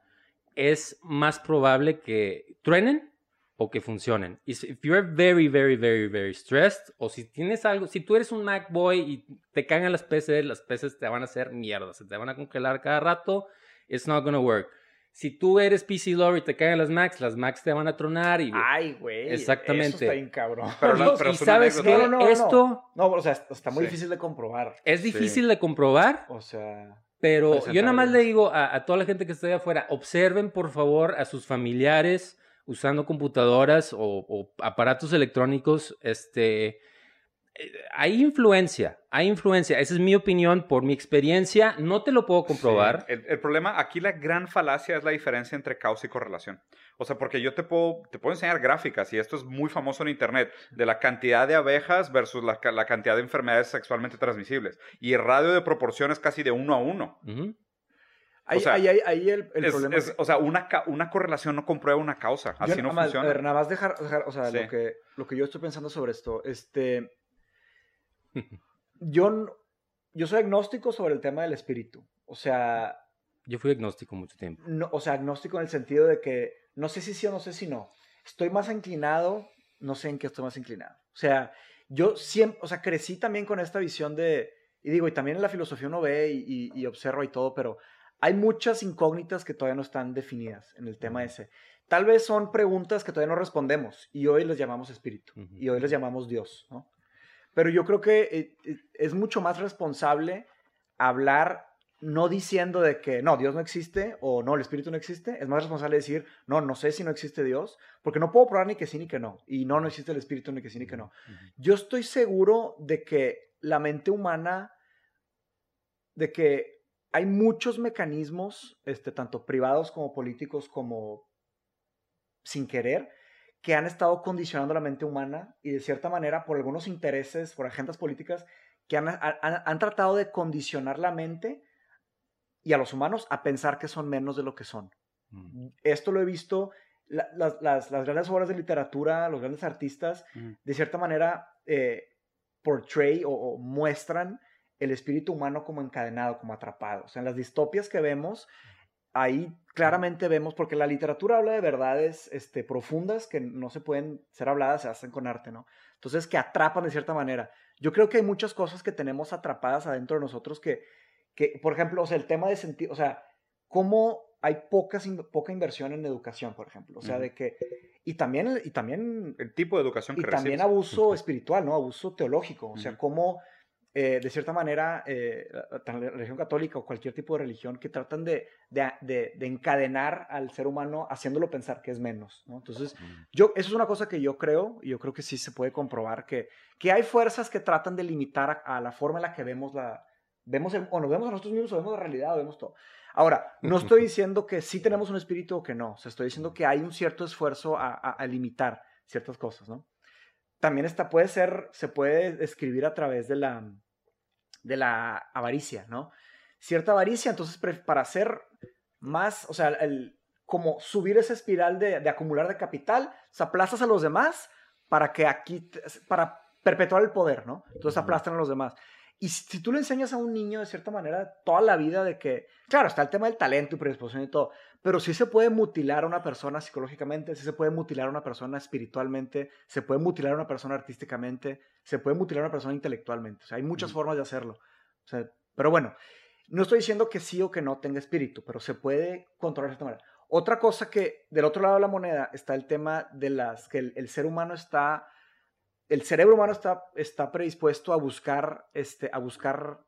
es más probable que truenen o que funcionen. Y si if you're very, very, very, very stressed, o si tienes algo, si tú eres un Mac Boy y te cagan las PCs, las PCs te van a hacer mierda, se te van a congelar cada rato, it's not gonna work. Si tú eres PC lover y te cagan las Macs, las Macs te van a tronar y... Ay, güey. Exactamente. Eso está bien cabrón. Pero *laughs* no- pero y sabes que No, no, esto No, o sea, está muy Sí. difícil de comprobar. es difícil de comprobar, O sea, Pero yo nada más le digo a, a toda la gente que esté afuera, observen por favor a sus familiares usando computadoras o, o aparatos electrónicos. Este, eh, hay influencia, hay influencia. Esa es mi opinión por mi experiencia. No te lo puedo comprobar. Sí. El, el problema, aquí la gran falacia es la diferencia entre causa y correlación. O sea, porque yo te puedo, te puedo enseñar gráficas, y esto es muy famoso en Internet, de la cantidad de abejas versus la, la cantidad de enfermedades sexualmente transmisibles. Y el radio de proporción es casi de uno a uno. Ujú. Ahí, sea, ahí, ahí, ahí el, el Es- problema es- o sea, una, una correlación no comprueba una causa. Yo Así no nada más- funciona. A ver, nada más dejar, dejar- o sea, Sí. lo, que, lo que yo estoy pensando sobre esto, este, *laughs* yo, yo soy agnóstico sobre el tema del espíritu, o sea, Yo fui agnóstico mucho tiempo. no, o sea, agnóstico en el sentido de que no sé si sí o no sé si no, estoy más inclinado, no sé en qué estoy más inclinado, o sea, yo siempre, o sea, crecí también con esta visión de, y digo, y también en la filosofía uno ve y, y- y observa y todo, pero hay muchas incógnitas que todavía no están definidas en el tema ese. Tal vez son preguntas que todavía no respondemos y hoy les llamamos espíritu y hoy les llamamos Dios, ¿no? Pero yo creo que eh, eh, es mucho más responsable hablar no diciendo de que no, Dios no existe o no, el espíritu no existe. Es más responsable decir, no, no sé si no existe Dios, porque no puedo probar ni que sí ni que no. Y no, no existe el espíritu ni que sí ni que no. Yo estoy seguro de que la mente humana, de que hay muchos mecanismos, este, tanto privados como políticos, como sin querer, que han estado condicionando la mente humana y de cierta manera por algunos intereses, por agendas políticas, que han, han- han tratado de condicionar la mente y a los humanos a pensar que son menos de lo que son Ujú. esto lo he visto, la- las, las- las grandes obras de literatura, los grandes artistas, Ujú. de cierta manera, eh, portray o, o muestran el espíritu humano como encadenado, como atrapado. O sea, en las distopias que vemos, ahí claramente vemos, porque la literatura habla de verdades este, profundas que no se pueden ser habladas, se hacen con arte, ¿no? Entonces, que atrapan de cierta manera. Yo creo que hay muchas cosas que tenemos atrapadas adentro de nosotros que, que por ejemplo, o sea, el tema de sentir, o sea, cómo hay pocas, in- poca inversión en educación, por ejemplo. O sea, de que, y también, y también, El tipo de educación y que también recibes. abuso espiritual, ¿no? Abuso teológico. O sea, Ujú. cómo, eh, de cierta manera, eh, la- religión católica o cualquier tipo de religión que tratan de, de, de- de encadenar al ser humano haciéndolo pensar que es menos, ¿no? Entonces, Ujú. yo, eso es una cosa que yo creo, y yo creo que sí se puede comprobar, que, que hay fuerzas que tratan de limitar a, a la forma en la que vemos la, Vemos el- o nos vemos a nosotros mismos o vemos la realidad o vemos todo. Ahora, no estoy *laughs* diciendo que sí tenemos un espíritu o que no. O sea, estoy diciendo que hay un cierto esfuerzo a, a- a limitar ciertas cosas, ¿no? También esta puede ser, se puede escribir a través de la, de la avaricia, ¿no? Cierta avaricia, entonces para hacer más, o sea, el, como subir esa espiral de, de acumular de capital, se aplastas a los demás para que aquí, para perpetuar el poder, ¿no? Entonces aplastan a los demás. Y si, tú le enseñas a un niño de cierta manera toda la vida de que, claro, está el tema del talento y predisposición y todo, pero sí se puede mutilar a una persona psicológicamente, sí se puede mutilar a una persona espiritualmente, se puede mutilar a una persona artísticamente, se puede mutilar a una persona intelectualmente. O sea, hay muchas formas de hacerlo. O sea, pero bueno, no estoy diciendo que sí o que no tenga espíritu, pero se puede controlar de esta manera. Otra cosa que del otro lado de la moneda está el tema de las que el, el ser humano está, el cerebro humano está, está predispuesto a buscar, este, a buscar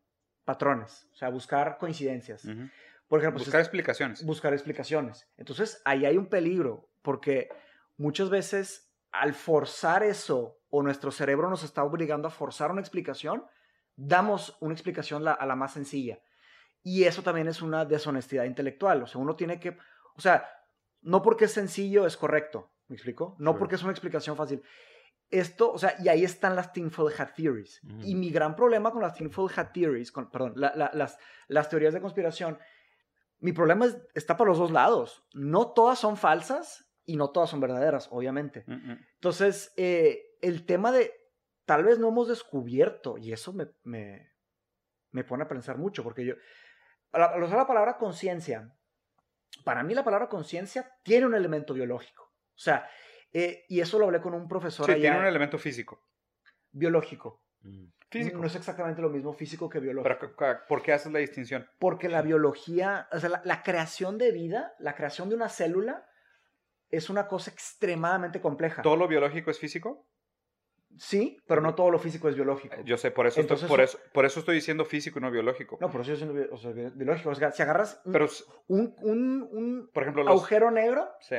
patrones, o sea, a buscar coincidencias. Ujú. Por ejemplo, si Buscar es- explicaciones. buscar explicaciones. Entonces, ahí hay un peligro, porque muchas veces al forzar eso, o nuestro cerebro nos está obligando a forzar una explicación, damos una explicación la- a la más sencilla. Y eso también es una deshonestidad intelectual. O sea, uno tiene que, o sea, no porque es sencillo es correcto, ¿me explico? No porque es una explicación fácil. Esto, o sea, y ahí están las tinfoil hat theories. Y mi gran problema con las tinfoil hat theories, con, perdón, la- la- las, las teorías de conspiración, mi problema es- está para los dos lados. No todas son falsas y no todas son verdaderas, obviamente. Mm, mm. Entonces, eh, el tema de tal vez no hemos descubierto, y eso me, me, me pone a pensar mucho, porque yo, al usar la palabra conciencia, para mí la palabra conciencia tiene un elemento biológico. O sea, eh, y eso lo hablé con un profesor Sí, allá, tiene un elemento físico. biológico. Mm. Físico. No es exactamente lo mismo físico que biológico. Pero, ¿por qué haces la distinción? Porque la biología, o sea, la, la creación de vida, la creación de una célula, es una cosa extremadamente compleja. ¿Todo lo biológico es físico? Sí, pero no todo lo físico es biológico. Eh, Yo sé, por eso, estoy, Entonces, por, eso- eso, por eso estoy diciendo físico y no biológico. No, por eso soy bio- o sea, bi- biológico. O sea, si agarras un, Pero, un, un- un por ejemplo, los, agujero negro, sí.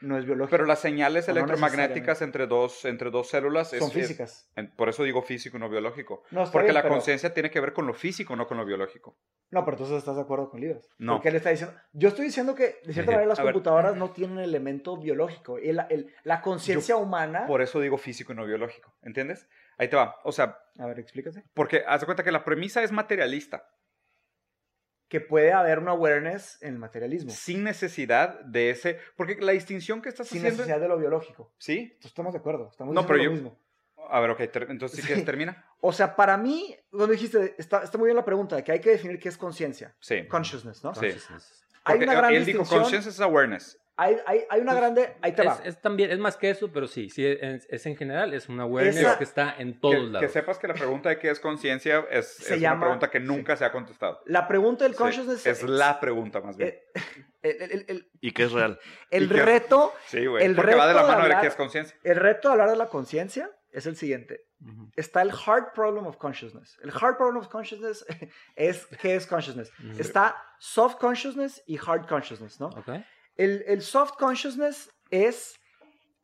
No es biológico. pero las señales no electromagnéticas entre dos, entre dos células son es- físicas. por eso digo físico y no biológico. No, Porque bien, la pero- conciencia tiene que ver con lo físico, no con lo biológico. No, pero entonces estás de acuerdo con Libras. No. Porque él está diciendo. Yo estoy diciendo que, de cierta *laughs* manera, las ver. computadoras no tienen elemento biológico. El- el- la conciencia humana. Por eso digo físico y no biológico. ¿Entiendes? Ahí te va. O sea, A ver, explícase. porque haz de cuenta que la premisa es materialista, Que puede haber una awareness en el materialismo. sin necesidad de ese. Porque la distinción que estás sin haciendo. necesidad de lo biológico. ¿Sí? Entonces, estamos de acuerdo. Estamos No, pero lo yo- mismo. A ver, ok, ter- entonces Sí. quieres termina. O sea, para mí, cuando dijiste, está, está muy bien la pregunta, de que hay que definir qué es conciencia. Sí. Consciousness, ¿no? Sí. Consciousness. Hay Porque una gran él dijo distinción. conscience is awareness. Hay, hay, hay una Pues, grande. Ahí te va. Es, es también, es más que eso, pero sí, sí, es, es en general, es una awareness Esa- que está en todos Que, lados. que sepas que la pregunta de qué es conciencia es, Se es llama- una pregunta que nunca se ha contestado. La pregunta del Sí, consciousness es la pregunta más bien. eh, el, el- el- Y que es real. el reto, sí, güey. el Porque va de la reto de mano de hablar- qué es conciencia. el reto de hablar de la conciencia es el siguiente. Ujú, Está el hard problem of consciousness. El hard problem of consciousness *laughs* es qué es consciousness. ujú. Está soft consciousness y hard consciousness, ¿no? Ok. El, el soft consciousness es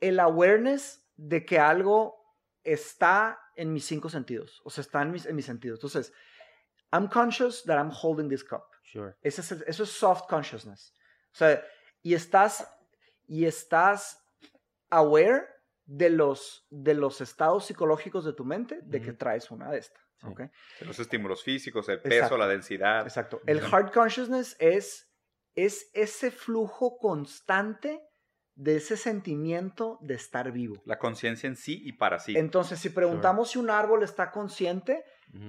el awareness de que algo está en mis cinco sentidos. O sea, está en mis, en mis sentidos. Entonces, I'm conscious that I'm holding this cup. Sure. Ese es el- eso es soft consciousness. O sea, y estás, y estás aware de los, de los estados psicológicos de tu mente de que Ujú. traes una de estas. Sí. ¿ok? Los estímulos físicos, el peso, Exacto. la densidad. Exacto. El hard consciousness es, es ese flujo constante de ese sentimiento de estar vivo. La conciencia en sí y para sí. Entonces, si preguntamos si un árbol está consciente,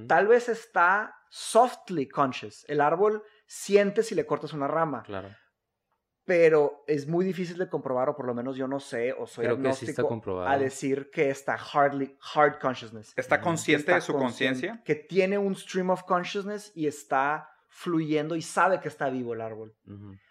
tal vez está softly conscious. El árbol siente si le cortas una rama, Claro. pero es muy difícil de comprobar, o por lo menos yo no sé, o soy Creo que sí agnóstico comprobado. a decir que está hardly, hard consciousness. ¿Está consciente Está de su conciencia? Que tiene un stream of consciousness y está fluyendo y sabe que está vivo el árbol.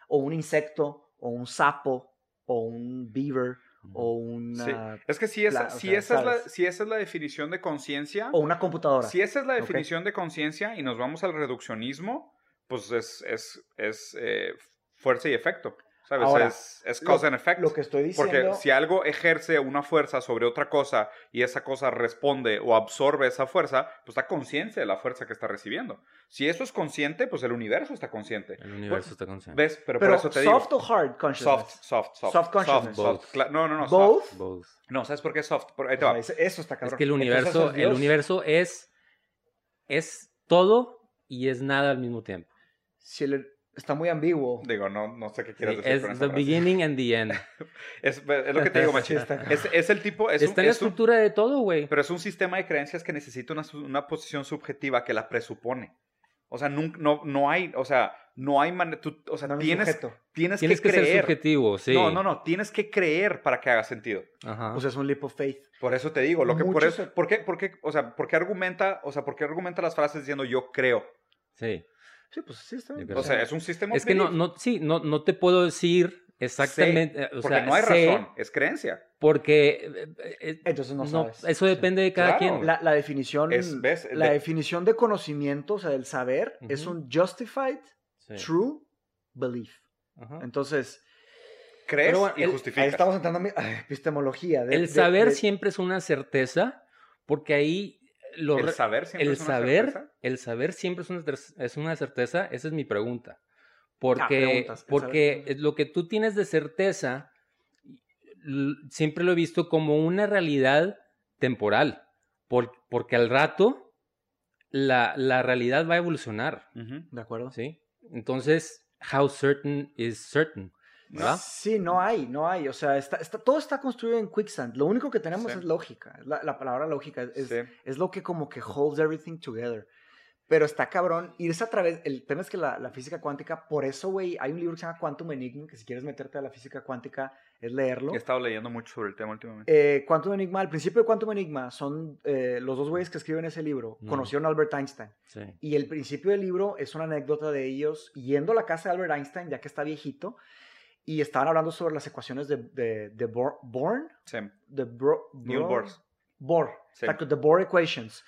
O un insecto, o un sapo, o un beaver, o una, Sí. Es que si esa, si sea, esa, es, la, si esa es la definición de conciencia, o una computadora. si esa es la definición de conciencia y nos vamos al reduccionismo, pues es, es, es eh, fuerza y efecto. ¿Sabes? Ahora, es, es Lo- cause and effect. Lo que estoy diciendo. Porque si algo ejerce una fuerza sobre otra cosa y esa cosa responde o absorbe esa fuerza, pues está consciente de la fuerza que está recibiendo. Si eso es consciente, pues el universo está consciente. El universo está consciente. ¿Ves? Pero, pero por eso te digo. soft o hard consciousness. Soft, soft, soft. Soft consciousness. soft. Cla- No, no, no. Both. soft. Both. No, ¿sabes por qué soft? Por- ahí te va. eso está Es cabrón. que el universo, es el universo es, es todo y es nada al mismo tiempo. Si el- está muy ambiguo. Digo, no, no sé qué Sí, quieres decir es con esa the frase. beginning and the end. *laughs* Es, es lo que te digo, machín. Sí, está Es, es el tipo... Es un- Está en la es un- estructura de todo, güey. Pero es un sistema de creencias que necesita una, una posición subjetiva que la presupone. O sea, nun- no, no hay, o sea, no hay manera, o sea, No un tienes, tienes, Tienes que, que ser creer. subjetivo, sí. No, no, no, tienes que creer para que haga sentido. Ajá. O sea, es un leap of faith. Por eso te digo, lo que por eso, ¿por qué, por qué, o sea, por qué argumenta, o sea, por qué argumenta las frases diciendo yo creo? sí. Sí, pues sí, está bien. O sea, es un sistema Es que no, no, sí, no, no te puedo decir exactamente. o porque sea, no hay sé razón, es creencia. Porque eh, eh, Entonces no sabes. eso depende de cada Claro. quien. La, la definición, Es, ¿ves? la De- definición de conocimiento, o sea, del saber, es un justified, Sí. true belief. Entonces, crees bueno, y el- justificas. ahí estamos entrando a mi- epistemología. de- el de- saber de- siempre es una certeza, porque ahí lo El saber siempre el es una saber, certeza. el saber siempre es una, es una certeza, esa es mi pregunta. Porque, el porque saber- lo que tú tienes de certeza, siempre lo he visto como una realidad temporal, por- porque al rato la, la realidad va a evolucionar. ¿De acuerdo? ¿sí? Entonces, how certain is certain, ¿verdad? Sí, no hay, no hay. O sea, está, está- todo está construido en quicksand. Lo único que tenemos Sí. es lógica. La, la palabra lógica es, Sí. es lo que como que holds everything together. Pero está cabrón irse a través. El tema es que la, la física cuántica, por eso, güey, hay un libro que se llama Quantum Enigma, que si quieres meterte a la física cuántica, es leerlo. He estado leyendo mucho sobre el tema últimamente. Eh, Quantum Enigma, al principio de Quantum Enigma, son eh, los dos güeyes que escriben ese libro, Mm. conocieron a Albert Einstein. Sí. Y el principio del libro es una anécdota de ellos yendo a la casa de Albert Einstein, ya que está viejito, y estaban hablando sobre las ecuaciones de, de, de Bohr, Born, Sí. de Bro- Neil Bohr- Bohr. Bohr, Sí. exacto, the Bohr equations.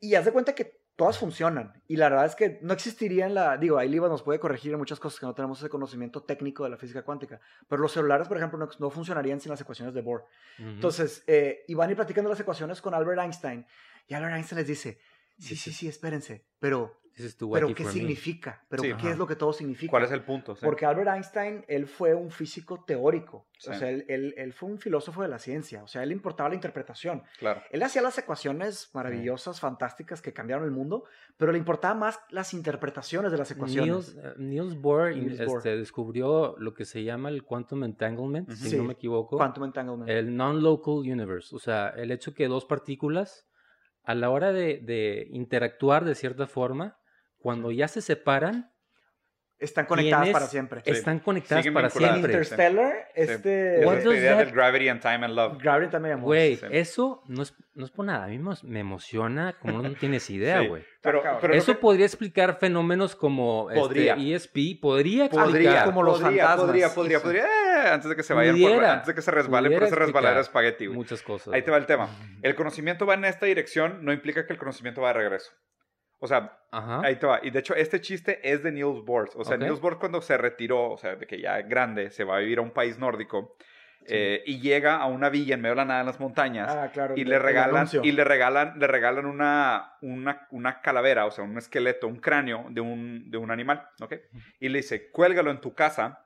Y haz de cuenta que todas funcionan. Y la verdad es que no existiría en la. Digo, ahí Liva nos puede corregir en muchas cosas que no tenemos ese conocimiento técnico de la física cuántica. Pero los celulares, por ejemplo, no, no funcionarían sin las ecuaciones de Bohr. Ujú. Entonces, eh, y van a ir platicando las ecuaciones con Albert Einstein. Y Albert Einstein les dice: Sí, sí, sí, espérense. Pero, Pero ¿qué significa? ¿Pero Sí. qué Ajá. es lo que todo significa? ¿Cuál es el punto? Sí. Porque Albert Einstein, él fue un físico teórico. Sí. O sea, él, él- él fue un filósofo de la ciencia. O sea, a él le importaba la interpretación. Claro. Él hacía las ecuaciones maravillosas, fantásticas, que cambiaron el mundo, pero le importaba más las interpretaciones de las ecuaciones. Niels, eh, Niels Bohr, Niels Bohr. este, descubrió lo que se llama el quantum entanglement, si Sí. no me equivoco. Quantum entanglement. El non-local universe, o sea, el hecho que dos partículas, a la hora de, de interactuar de cierta forma, cuando ya se separan, Están conectadas tienes- para siempre. Sí. están conectadas Siguen para siempre. Interstellar, Sí. este... Es What does idea that- del gravity and time and love. Gravity también llamó. Güey, sí. eso no es, no es por nada, a mí me, emociona como no tienes idea, Sí. güey. *laughs* Pero, cabrón. pero lo Eso que- podría explicar fenómenos como Podría. este, ESP, podría explicar. podría, como los podría, fantasmas. podría, podría, podría, eh, antes de que se vayan, por- Pudiera. antes de que se resbalen, Pudiera pero se resbalar explicar espagueti, güey. muchas cosas. Ahí te va el tema. El conocimiento va en esta dirección, no implica que el conocimiento va de regreso. O sea, Ajá. ahí te va. Y de hecho, este chiste es de Niels Bohr. O sea, Ok. Niels Bohr cuando se retiró, o sea, de que ya grande, se va a vivir a un país nórdico eh, y llega a una villa en medio de la nada en las montañas Ah, claro. y le regalan y le regalan le regalan una, una, una calavera, o sea, un esqueleto, un cráneo de un, de un animal, ¿ok? Y le dice, cuélgalo en tu casa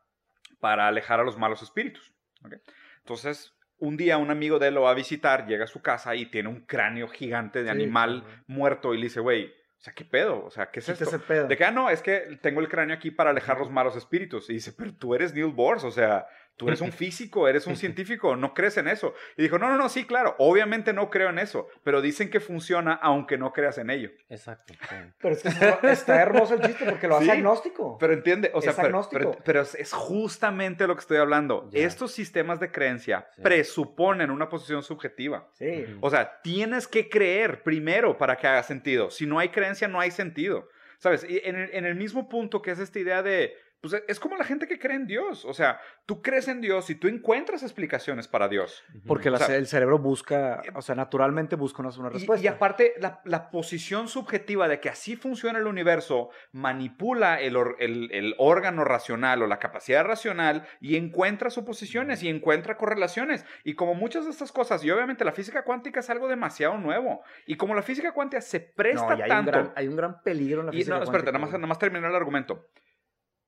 para alejar a los malos espíritus, ¿ok? Entonces, un día un amigo de él lo va a visitar, llega a su casa y tiene un cráneo gigante de Sí, animal muerto y le dice, güey, o sea, ¿qué pedo? O sea, ¿qué es esto? ese pedo. De que, ah, no, es que tengo el cráneo aquí para alejar los malos espíritus. Y dice, pero tú eres Neil Bohr, o sea, tú eres un *laughs* físico, eres un *laughs* científico, no crees en eso. Y dijo, no, no, no, sí, claro, obviamente no creo en eso, pero dicen que funciona aunque no creas en ello. Exacto. *laughs* Pero es que está- hermoso el chiste porque lo hace Sí, agnóstico. Pero entiende, o sea, Es pero, agnóstico. pero- pero es, es justamente lo que estoy hablando. Estos sistemas de creencia Sí. presuponen una posición subjetiva. Sí. O sea, tienes que creer primero para que haga sentido. Si no hay creencia, no hay sentido. ¿Sabes? Y en el, en el mismo punto que es esta idea de, pues es como la gente que cree en Dios. O sea, tú crees en Dios y tú encuentras explicaciones para Dios. Porque la O sea, ce- el cerebro busca, o sea, naturalmente busca una, Y- respuesta. Y, aparte, la, la posición subjetiva de que así funciona el universo manipula el, or- el- el órgano racional o la capacidad racional y encuentra suposiciones y encuentra correlaciones. Y como muchas de estas cosas, y obviamente la física cuántica es algo demasiado nuevo, y como la física cuántica se presta no, y hay, tanto... un gran, hay un gran peligro en la Y física no, espérate, cuántica, nada más, nada más terminar el argumento.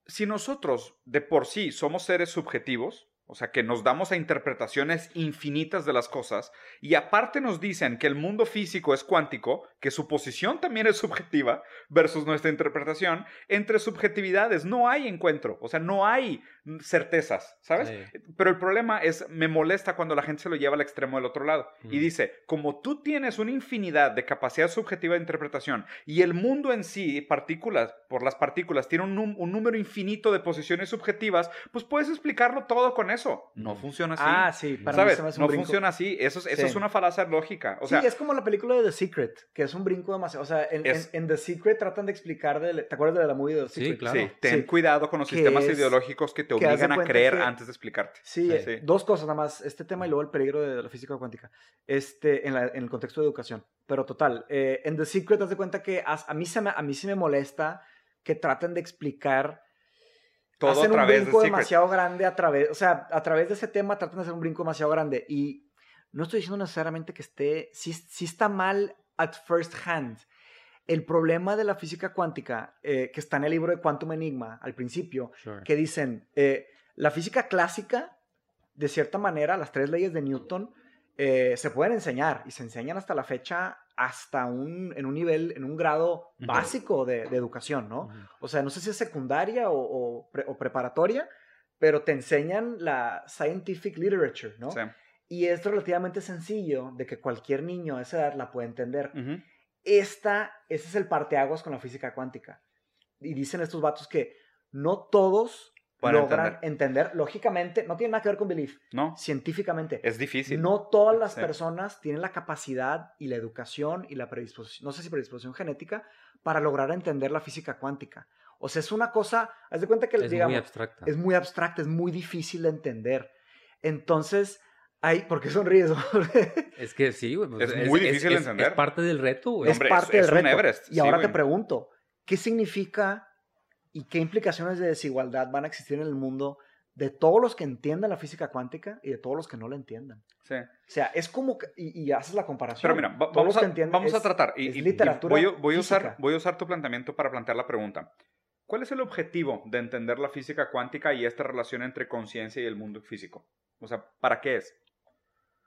Si nosotros de por sí somos seres subjetivos, o sea, que nos damos a interpretaciones infinitas de las cosas, y aparte nos dicen que el mundo físico es cuántico, que su posición también es subjetiva versus nuestra interpretación, entre subjetividades no hay encuentro, o sea, no hay certezas, ¿sabes? Sí. Pero el problema es, me molesta cuando la gente se lo lleva al extremo del otro lado y Mm. dice, como tú tienes una infinidad de capacidad subjetiva de interpretación y el mundo en sí, partículas, por las partículas, tiene un, número infinito de posiciones subjetivas, pues puedes explicarlo todo con eso. No Mm. funciona así. Ah, sí, para mí ¿Sabes? se me hace un No brinco. funciona así. Eso, es- eso Sí. es una falacia lógica. O sea, sí, es como la película de The Secret, que es un brinco demasiado. O sea, en, Es- en- en The Secret tratan de explicar. de- ¿Te acuerdas de la movie de The Sí, Secret? claro. sí, ten Sí. cuidado con los sistemas es- ideológicos que te de obligan a creer que- antes de explicarte. Sí, Sí. eh, dos cosas nada más, este tema y luego el peligro de la física cuántica, este, en, la- en el contexto de educación. Pero total, eh, en The Secret, haz de cuenta que as- a, mí se me, a mí sí me molesta que traten de explicar, Todo hacen a un través de brinco Secret. demasiado grande a través, o sea, a través de ese tema tratan de hacer un brinco demasiado grande y no estoy diciendo necesariamente que esté, sí, sí está mal at first hand. El problema de la física cuántica, eh, que está en el libro de Quantum Enigma al principio, Sure. que dicen, eh, la física clásica, de cierta manera, las tres leyes de Newton eh, se pueden enseñar y se enseñan hasta la fecha hasta un, en un nivel, en un grado básico de, de educación, ¿no? O sea, no sé si es secundaria o, o pre- o preparatoria, pero te enseñan la scientific literature, ¿no? Sí. Y es relativamente sencillo de que cualquier niño a esa edad la puede entender. Ujú. Esta, ese es el parteaguas con la física cuántica. Y dicen estos vatos que no todos Pueden logran entender. lógicamente, no tiene nada que ver con belief, No, científicamente. es difícil. No todas las Sí. personas tienen la capacidad y la educación y la predisposición, no sé si predisposición genética, para lograr entender la física cuántica. O sea, es una cosa, haz de cuenta que, Es digamos, muy abstracta. es muy abstracta, es muy difícil de entender. Entonces, hay, ¿por qué sonríes? *laughs* Es que sí, güey. pues, Es muy difícil de es- entender. Es parte del reto, güey. es parte es- del es un reto. Everest, y sí, ahora te güey. pregunto, ¿qué significa y qué implicaciones de desigualdad van a existir en el mundo de todos los que entiendan la física cuántica y de todos los que no la entiendan? Sí. O sea, es como, que- y, y haces la comparación. Pero mira, va- Todos vamos, los que a, vamos a es- tratar. Y, es literatura voy, a- voy a usar, voy a usar tu planteamiento para plantear la pregunta. ¿Cuál es el objetivo de entender la física cuántica y esta relación entre conciencia y el mundo físico? O sea, ¿para qué es?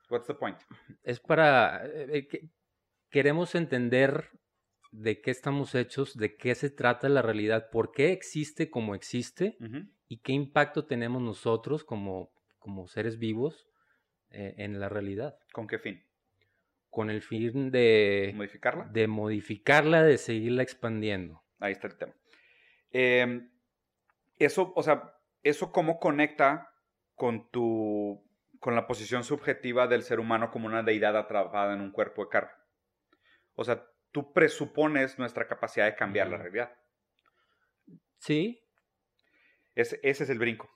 What's the point? Es para... eh, eh, que- queremos entender de qué estamos hechos, de qué se trata la realidad, por qué existe como existe y qué impacto tenemos nosotros como, como seres vivos eh, en la realidad, ¿Con qué fin? con el fin de, ¿Modificarla? de modificarla, de seguirla expandiendo. Ahí está el tema. Eh, eso, o sea, eso cómo conecta con tu, con la posición subjetiva del ser humano como una deidad atrapada en un cuerpo de carne. O sea, tú presupones nuestra capacidad de cambiar la realidad. Sí, Ese, ese es el brinco.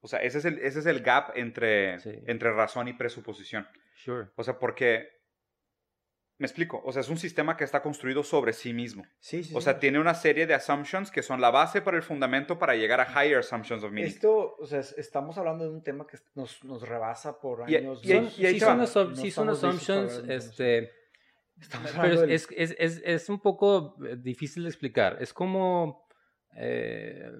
O sea, ese es el, ese es el gap entre, Sí. entre razón y presuposición. sure. O sea, porque... Me explico. O sea, es un sistema que está construido sobre sí mismo. Sí, sí, O sí. sea, tiene una serie de assumptions que son la base para el fundamento para llegar a higher assumptions of meaning. Esto, o sea, es- estamos hablando de un tema que nos, nos rebasa por años. y y ahí sí, son No assumptions, este, Estamos pero es, es, es, es un poco eh, difícil de explicar. Es como eh,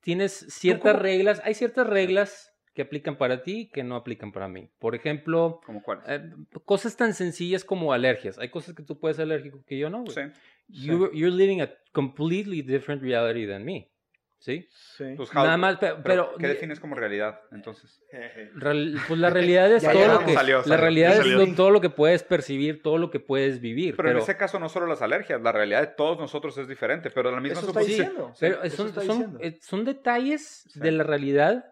tienes ciertas reglas, hay ciertas reglas que aplican para ti y que no aplican para mí. Por ejemplo, ¿Como cuál? eh, cosas tan sencillas como alergias. Hay cosas que tú puedes ser alérgico que yo no. güey. sí. You- You're living a completely different reality than me. ¿Sí? Sí. Pues, Nada más, pe- pero, pero, ¿qué defines como realidad, entonces? *laughs* real- pues la realidad es todo lo que Salió, la salió, realidad es lo- todo lo que puedes percibir, todo lo que puedes vivir. Pero, Pero, en ese caso no solo las alergias, la realidad de todos nosotros es diferente, pero la misma Eso está suposición- diciendo. pero eso son, está son, diciendo. eh, son detalles Sí. de la realidad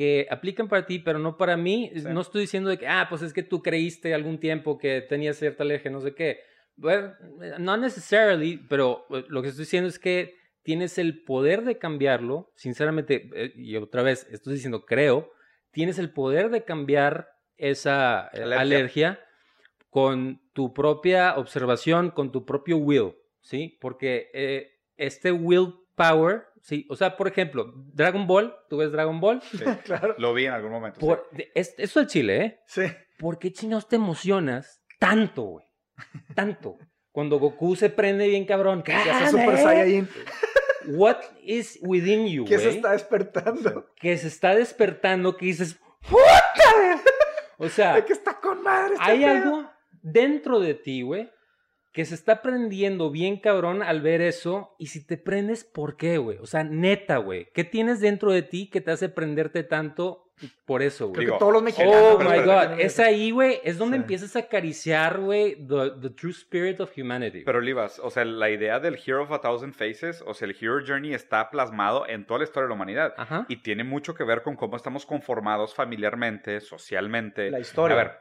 que aplican para ti, pero no para mí. Sí. No estoy diciendo de que, ah, pues es que tú creíste algún tiempo que tenías cierta alergia, no sé qué. Well, no necessarily, pero eh, lo que estoy diciendo es que tienes el poder de cambiarlo, sinceramente, eh, y otra vez, estoy diciendo creo, tienes el poder de cambiar esa eh, Alergia. alergia. con tu propia observación, con tu propio will, ¿sí? Porque eh, este willpower, ¿sí? O sea, por ejemplo, Dragon Ball, ¿tú ves Dragon Ball? *laughs* Sí. Claro. Lo vi en algún momento. Por, es- eso es Chile, ¿eh? Sí. ¿Por qué chinos te emocionas tanto, güey? Tanto. Cuando Goku se prende bien cabrón. Que hace. Super Saiyajin. What is within you, Que se güey? está despertando. Que se está despertando, que dices, ¡puta! O sea, De que está con madre. este hay pedo. algo dentro de ti, güey, que se está prendiendo bien cabrón al ver eso. Y si te prendes, ¿por qué, güey? O sea, neta, güey. ¿Qué tienes dentro de ti que te hace prenderte tanto por eso, güey? Creo que todos los mexicanos. Oh pero my god, es ahí, güey, es donde Sí. empiezas a acariciar, güey, the, the true spirit of humanity. Pero Olivas, o sea, la idea del Hero of a Thousand Faces, o sea, el Hero Journey está plasmado en toda la historia de la humanidad. Ajá. Y tiene mucho que ver con cómo estamos conformados familiarmente, socialmente. La historia. A ver,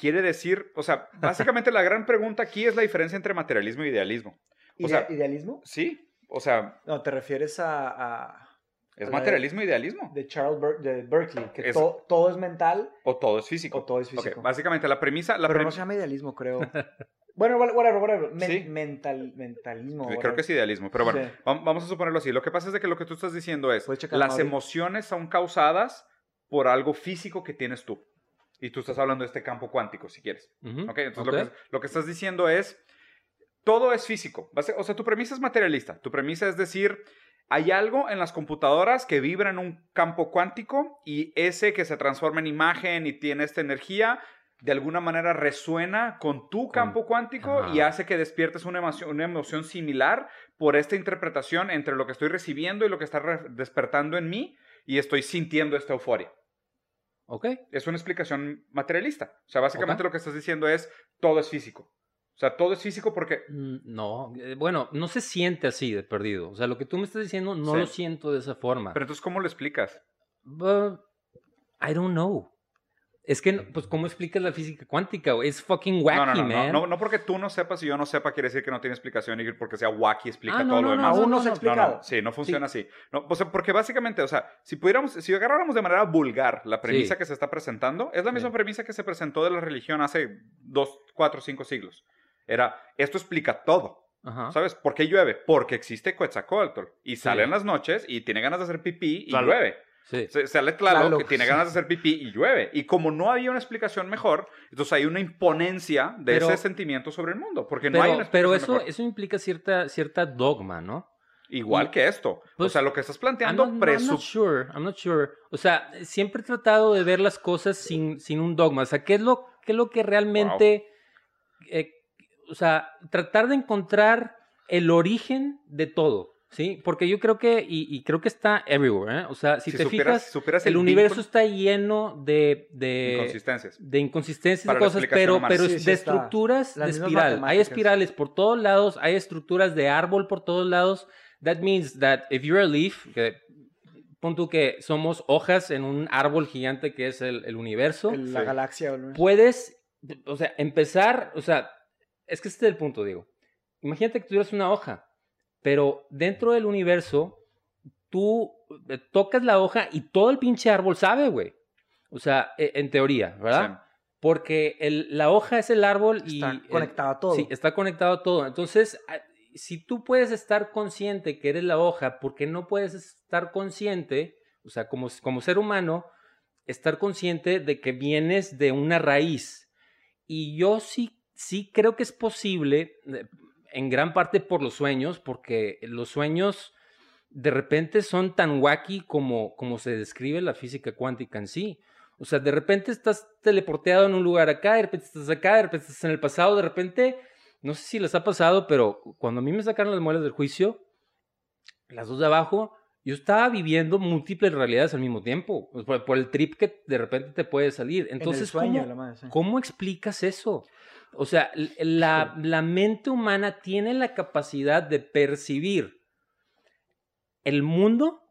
quiere decir, o sea, *laughs* básicamente la gran pregunta aquí es la diferencia entre materialismo e idealismo. O sea, ¿Idealismo? sí, o sea, No, te refieres a. a- es La- materialismo e idealismo. de Charles Ber- de Berkeley, que Es- to- todo es mental O todo es físico. o todo es físico. básicamente la premisa, la Pero prem- no se llama idealismo, creo. *laughs* bueno, whatever, whatever. Men- Sí. mental, mentalismo. Creo whatever. que es idealismo, pero bueno, Sí. vam- vamos a suponerlo así. Lo que pasa es de que lo que tú estás diciendo es, las emociones son causadas por algo físico que tienes tú. Y tú estás hablando de este campo cuántico, si quieres. Ujú, Ok, entonces ok. Lo, que, lo que estás diciendo es, todo es físico. O sea, tu premisa es materialista. Tu premisa es decir, hay algo en las computadoras que vibra en un campo cuántico y ese que se transforma en imagen y tiene esta energía, de alguna manera resuena con tu campo cuántico y Ajá. hace que despiertes una emoción, una emoción similar por esta interpretación entre lo que estoy recibiendo y lo que está despertando en mí y estoy sintiendo esta euforia. Ok. Es una explicación materialista. O sea, básicamente lo que estás diciendo es todo es físico. O sea, todo es físico porque Mm, No, eh, bueno, no se siente así de perdido. O sea, lo que tú me estás diciendo no Sí. lo siento de esa forma. Pero entonces, ¿cómo lo explicas? But, I don't know. Es que, pues, ¿cómo explicas la física cuántica? Es fucking wacky, no, no, no, no, man. no, no porque tú no sepas y yo no sepa quiere decir que no tiene explicación y porque sea wacky explica Ah, no, todo no, lo no, demás. Aún no, se ha no, no, No, explicado. no, sí, no funciona así. No, o sea, porque básicamente, o sea, si pudiéramos, si agarráramos de manera vulgar la premisa Sí. que se está presentando, es la misma Sí. premisa que se presentó de la religión hace dos, cuatro, cinco siglos. Era, esto explica todo. Ajá. ¿Sabes? ¿Por qué llueve? Porque existe Quetzalcóatl. Y Sí. sale en las noches y tiene ganas de hacer pipí y Claro. llueve. Sí. Se- Sale Tlaloc, Tlaloc. que tiene ganas de hacer pipí y llueve. Y como no había una explicación mejor, entonces hay una imponencia de Pero- ese sentimiento sobre el mundo. Porque no hay Pero, una pero eso, mejor. eso implica cierta, cierta dogma, ¿no? Igual y- que esto. o pues, sea, lo que estás I'm planteando not, I'm not presu- sure, I'm not sure. O sea, siempre he tratado de ver las cosas sin, sin un dogma. O sea, ¿qué es lo, qué es lo que realmente... eh, o sea, tratar de encontrar el origen de todo, ¿sí? Porque yo creo que, y, y creo que está everywhere, ¿eh? O sea, si, si te supieras, fijas, supieras el, universo vínculo- está lleno de... de inconsistencias. de inconsistencias de cosas, pero, humana. pero Sí, sí de está. estructuras Las de espiral. Hay espirales por todos lados, hay estructuras de árbol por todos lados. That means that if you're a leaf, que pon tú que somos hojas en un árbol gigante que es el, el universo, El- La Sí. galaxia. ¿no? puedes, o sea, empezar, o sea, es que este es el punto, digo. Imagínate que tuvieras una hoja, pero dentro del universo, tú eh, tocas la hoja y todo el pinche árbol sabe, güey. O sea, e- en teoría, ¿verdad? Porque el- la hoja es el árbol y... Está conectado a todo. Sí, está conectado a todo. Entonces, si tú puedes estar consciente que eres la hoja, ¿por qué no puedes estar consciente, o sea, como, como ser humano, estar consciente de que vienes de una raíz? Y yo sí, sí creo que es posible, eh, en gran parte por los sueños, porque los sueños de repente son tan wacky como, como se describe la física cuántica en sí. O sea, de repente estás teleporteado en un lugar acá, de repente estás acá, de repente estás en el pasado, de repente, no sé si les ha pasado, pero cuando a mí me sacaron las muelas del juicio, las dos de abajo, yo estaba viviendo múltiples realidades al mismo tiempo, por, por el trip que de repente te puede salir. En el Entonces, sueño, ¿cómo, la madre, sí. ¿Cómo explicas eso? O sea, la, la mente humana tiene la capacidad de percibir el mundo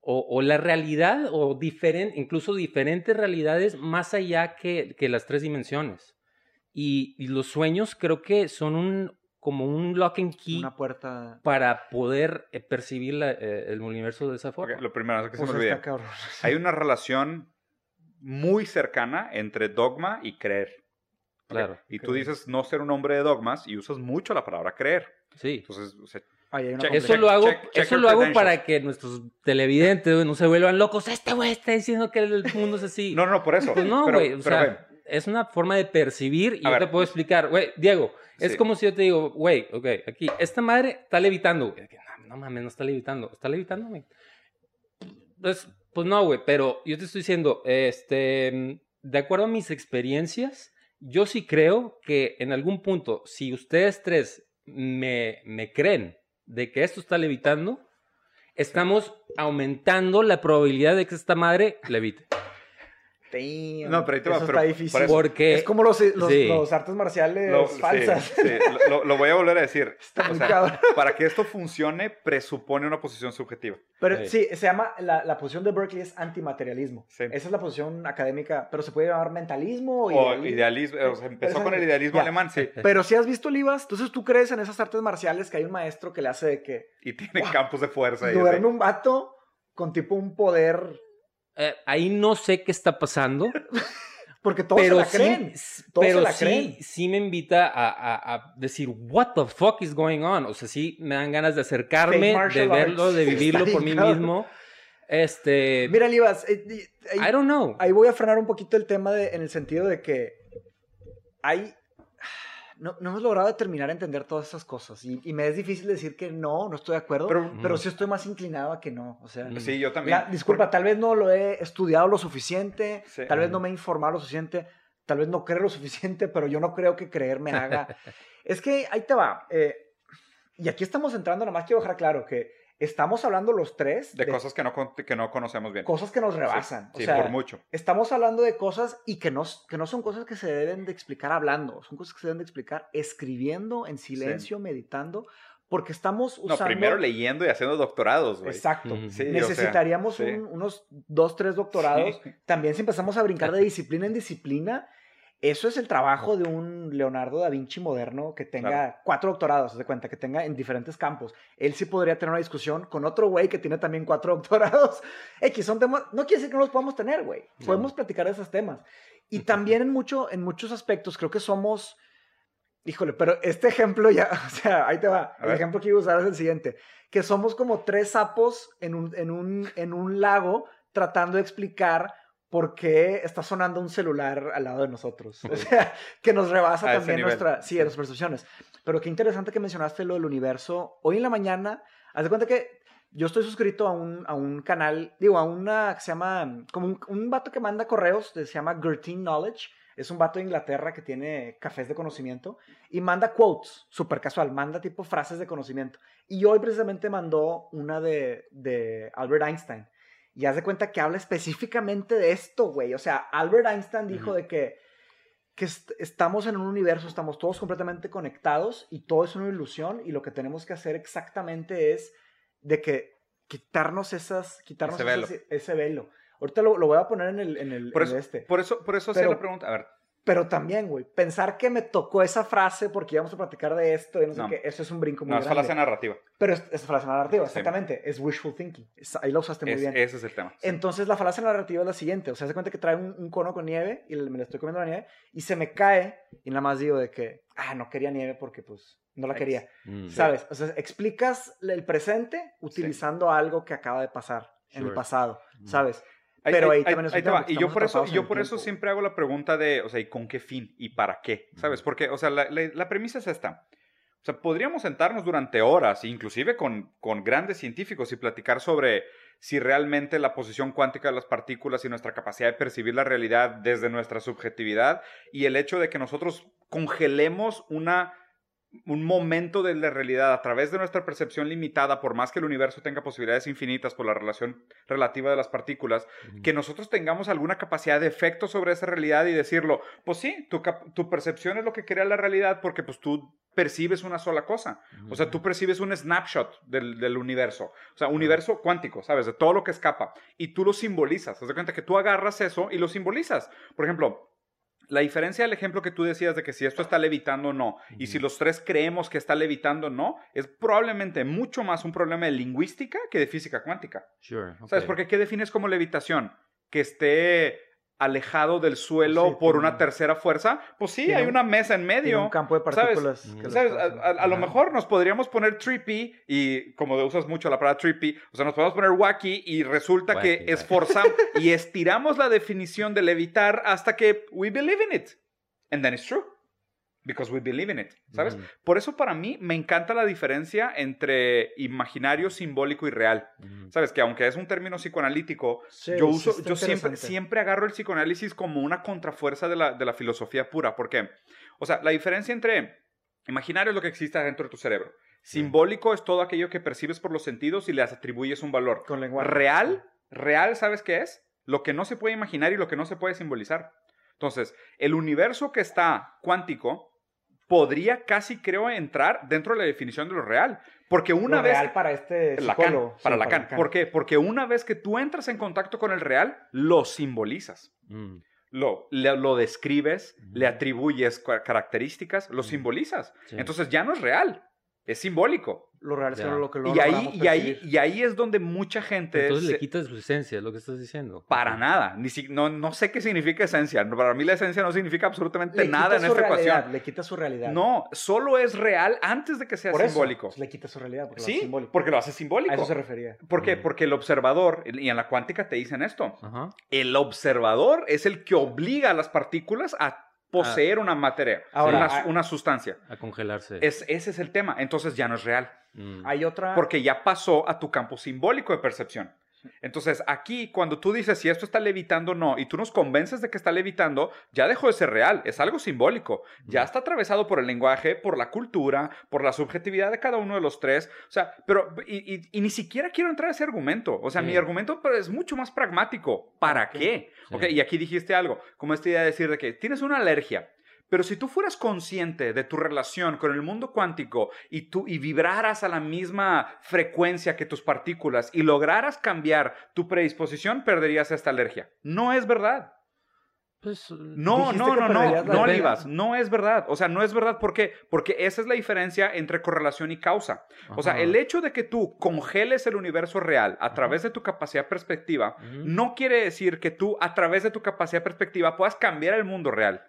o, o la realidad o diferen- incluso diferentes realidades más allá que, que las tres dimensiones. Y, y los sueños creo que son un como un lock and key Una puerta. para poder eh, percibir la- eh, el universo de esa forma. Lo primero es que Pues se me olvide. cabrón. Hay una relación muy cercana entre dogma y creer. Claro. Y tú dices no ser un hombre de dogmas y usas mucho la palabra creer. Sí. Entonces, o sea, Ahí hay una Check-. Eso check- lo hago, check- check eso lo hago para que nuestros televidentes no se vuelvan locos. Este güey está diciendo que el mundo es así. no, no, por eso. Pues no, güey. O sea, es una forma de percibir y A yo ver. te puedo explicar. Güey, Diego, es Sí. como si yo te digo, güey, ok, aquí, esta madre está levitando. No, no mames, no está levitando. ¿Está levitando, güey? Pues, pues no, güey, pero yo te estoy diciendo, este, de acuerdo a mis experiencias, yo sí creo que en algún punto, si ustedes tres me, me creen de que esto está levitando, estamos aumentando la probabilidad de que esta madre levite. Damn, No, pero ahí te va, eso pero está por difícil. eso- Porque Es como los, los, Sí. los artes marciales lo, falsas. sí, sí, lo, lo voy a volver a decir. *laughs* Está O sea, para que esto funcione, presupone una posición subjetiva. Pero Sí. sí, se llama, la, la posición de Berkeley es antimaterialismo. Sí. Esa es la posición académica, pero se puede llamar mentalismo o, O idealismo. idealismo, o sea, empezó con el idealismo ya. alemán, sí. *laughs* Pero si has visto Olivas, entonces tú crees en esas artes marciales que hay un maestro que le hace de que Y tiene campos de fuerza. y duerme un vato con tipo un poder, eh, ahí no sé qué está pasando, *laughs* porque todos pero se la sí, creen. s- todos pero se la sí, creen. sí me invita a, a- a decir, what the fuck is going on? O sea, sí me dan ganas de acercarme, de verlo, arts. de *laughs* vivirlo por mí mismo. Este, Mira, Olivas, eh, eh, ahí, I don't know. ahí voy a frenar un poquito el tema de, en el sentido de que hay... No, no hemos logrado determinar entender todas esas cosas y, y me es difícil decir que no, no estoy de acuerdo, pero, Pero, sí estoy más inclinado a que no. O sea, sí, yo también. La- disculpa, tal vez no lo he estudiado lo suficiente, Sí. tal vez no me he informado lo suficiente, tal vez no creo lo suficiente, *laughs* pero yo no creo que creer me haga. *laughs* es que ahí te va. eh, y aquí estamos entrando, nada más quiero dejar claro que estamos hablando los tres de cosas que no, que no conocemos bien. cosas que nos Sí, rebasan. Sí, o sea, por mucho. estamos hablando de cosas y que no, que no son cosas que se deben de explicar hablando, son cosas que se deben de explicar escribiendo, en silencio, meditando, porque estamos No, usando... primero leyendo y haciendo doctorados, güey. Exacto. Ujú. Sí, o sea, Necesitaríamos sí. un- unos dos, tres doctorados. Sí. También si empezamos a brincar de *laughs* disciplina en disciplina, eso es el trabajo de un Leonardo da Vinci moderno que tenga Claro. cuatro doctorados, de cuenta, que tenga en diferentes campos. Él sí podría tener una discusión con otro güey que tiene también cuatro *laughs* doctorados. X, son temas, no quiere decir que no los podamos tener, güey. No. Podemos platicar de esos temas. Y *laughs* también en, mucho, en muchos aspectos creo que somos... Híjole, pero este ejemplo ya, *laughs* o sea, ahí te va. A El ver. ejemplo que iba a usar es el siguiente. Que somos como tres sapos en un, en un, en un lago tratando de explicar por qué está sonando un celular al lado de nosotros. *laughs* O sea, que nos rebasa A también nuestra, sí, nuestras percepciones. Pero qué interesante que mencionaste lo del universo. Hoy en la mañana, haz de cuenta que yo estoy suscrito a un, a un canal, digo, a una que se llama, como un, un vato que manda correos, que se llama Gertin Knowledge. Es un vato de Inglaterra que tiene cafés de conocimiento y manda quotes, súper casual, manda tipo frases de conocimiento. Y hoy precisamente mandó una de, de Albert Einstein. Y haz de cuenta que habla específicamente de esto, güey. O sea, Albert Einstein dijo de que, que est- estamos en un universo, estamos todos completamente conectados y todo es una ilusión y lo que tenemos que hacer exactamente es de que quitarnos esas, quitarnos Ese esas- ese velo. Ahorita lo, lo voy a poner en el, en el, Por en eso, este. por eso, por eso hacía Pero- la pregunta. A ver, Pero también, güey, pensar que me tocó esa frase porque íbamos a platicar de esto y no sé No. qué, eso es un brinco muy no, es grande. falacia narrativa. Pero es, es falacia narrativa, Sí. exactamente. Es wishful thinking. Es- ahí lo usaste muy Es- bien. ese es el tema. sí. Entonces la falacia narrativa es la siguiente, o sea, se cuenta que trae un, un cono con nieve y le- me le estoy comiendo la nieve y se me cae y nada más digo de que, ah, no quería nieve porque pues no la Ex. quería, Mm. ¿sabes? O sea, explicas el presente utilizando algo que acaba de pasar en el pasado, Mm. ¿sabes? Pero ahí- ahí también es ahí tema, porque Y yo por eso, yo por eso siempre hago la pregunta de, o sea, ¿y con qué fin? ¿Y para qué? ¿Sabes? Porque, o sea, la, la- la premisa es esta. O sea, podríamos sentarnos durante horas, inclusive con, con grandes científicos, y platicar sobre si realmente la posición cuántica de las partículas y nuestra capacidad de percibir la realidad desde nuestra subjetividad y el hecho de que nosotros congelemos una un momento de la realidad a través de nuestra percepción limitada, por más que el universo tenga posibilidades infinitas por la relación relativa de las partículas, que nosotros tengamos alguna capacidad de efecto sobre esa realidad y decirlo, pues sí, tu, tu percepción es lo que crea la realidad porque pues tú percibes una sola cosa. O sea, tú percibes un snapshot del, del universo. O sea, universo cuántico, ¿sabes? De todo lo que escapa. Y tú lo simbolizas. Haz de cuenta que tú agarras eso y lo simbolizas. Por ejemplo, La diferencia del ejemplo que tú decías de que si esto está levitando o no, y si los tres creemos que está levitando o no, es probablemente mucho más un problema de lingüística que de física cuántica. Sure. ¿Sabes? Porque ¿qué defines como levitación? Que esté alejado del suelo Pues Sí, por una tercera fuerza. Pues sí, tiene hay un- una mesa en medio. un campo de ¿sabes? partículas. ¿Sabes? está A, a- a lo mejor nos podríamos poner trippy y como usas mucho la palabra trippy, o sea, nos podemos poner wacky y resulta que Wacky, esforzamos *laughs* y estiramos la definición de levitar hasta que we believe in it. And then it's true. Because we believe in it. ¿Sabes? Por eso para mí me encanta la diferencia entre imaginario, simbólico y real. ¿Sabes? Que aunque es un término psicoanalítico, Sí, yo uso, yo siempre, siempre agarro el psicoanálisis como una contrafuerza de la, de la filosofía pura. ¿Por qué? O sea, la diferencia entre imaginario es lo que existe dentro de tu cerebro. Simbólico es todo aquello que percibes por los sentidos y le atribuyes un valor. Con lenguaje. Real, real, ¿sabes qué es? Lo que no se puede imaginar y lo que no se puede simbolizar. Entonces, el universo que está cuántico podría casi, creo, entrar dentro de la definición de lo real. Porque una Lo vez... real para este Lacan, psicólogo. para Sí, Lacan. ¿Por qué? Porque una vez que tú entras en contacto con el real, lo simbolizas. Mm. Lo, le- lo describes, le atribuyes características, lo Ujú. simbolizas. Sí. Entonces ya no es real, es simbólico. Lo real es que Ya. no lo que lo Y ahí, y, ahí, y ahí es donde mucha gente... Entonces se- le quitas su esencia, es lo que estás diciendo. Para nada. Ni si- no, no sé qué significa esencia. Para mí la esencia no significa absolutamente Le nada en esta realidad, ecuación. Le quita su realidad. No, solo es real antes de que sea Por eso, simbólico. pues, le quita su realidad. Porque lo hace Sí, simbólico. porque lo hace A simbólico. eso se refería. ¿Por qué? Mm. Porque el observador, y en la cuántica te dicen esto, Ajá. el observador es el que obliga a las partículas a poseer una materia, Ahora, una, ah- una sustancia. A congelarse. Es, ese es el tema. Entonces ya no es real, Mm. Hay otra. porque ya pasó a tu campo simbólico de percepción. Entonces aquí, cuando tú dices si esto está levitando o no, y tú nos convences de que está levitando, ya dejó de ser real, es algo simbólico. Ya está atravesado por el lenguaje, por la cultura, por la subjetividad de cada uno de los tres. O sea, pero, y, y- y ni siquiera quiero entrar a ese argumento. O sea, Sí. mi argumento pero es mucho más pragmático. ¿Para qué? Sí. Ok, y aquí dijiste algo, como esta idea de decir de que tienes una alergia. Pero si tú fueras consciente de tu relación con el mundo cuántico y tú y vibraras a la misma frecuencia que tus partículas y lograras cambiar tu predisposición, perderías esta alergia. No es verdad. Pues, No, no, no, no, no. Olivas, no es verdad. O sea, no es verdad. ¿Por qué? Porque esa es la diferencia entre correlación y causa. O sea, el hecho de que tú congeles el universo real a través de tu capacidad perspectiva no quiere decir que tú, a través de tu capacidad perspectiva, puedas cambiar el mundo real.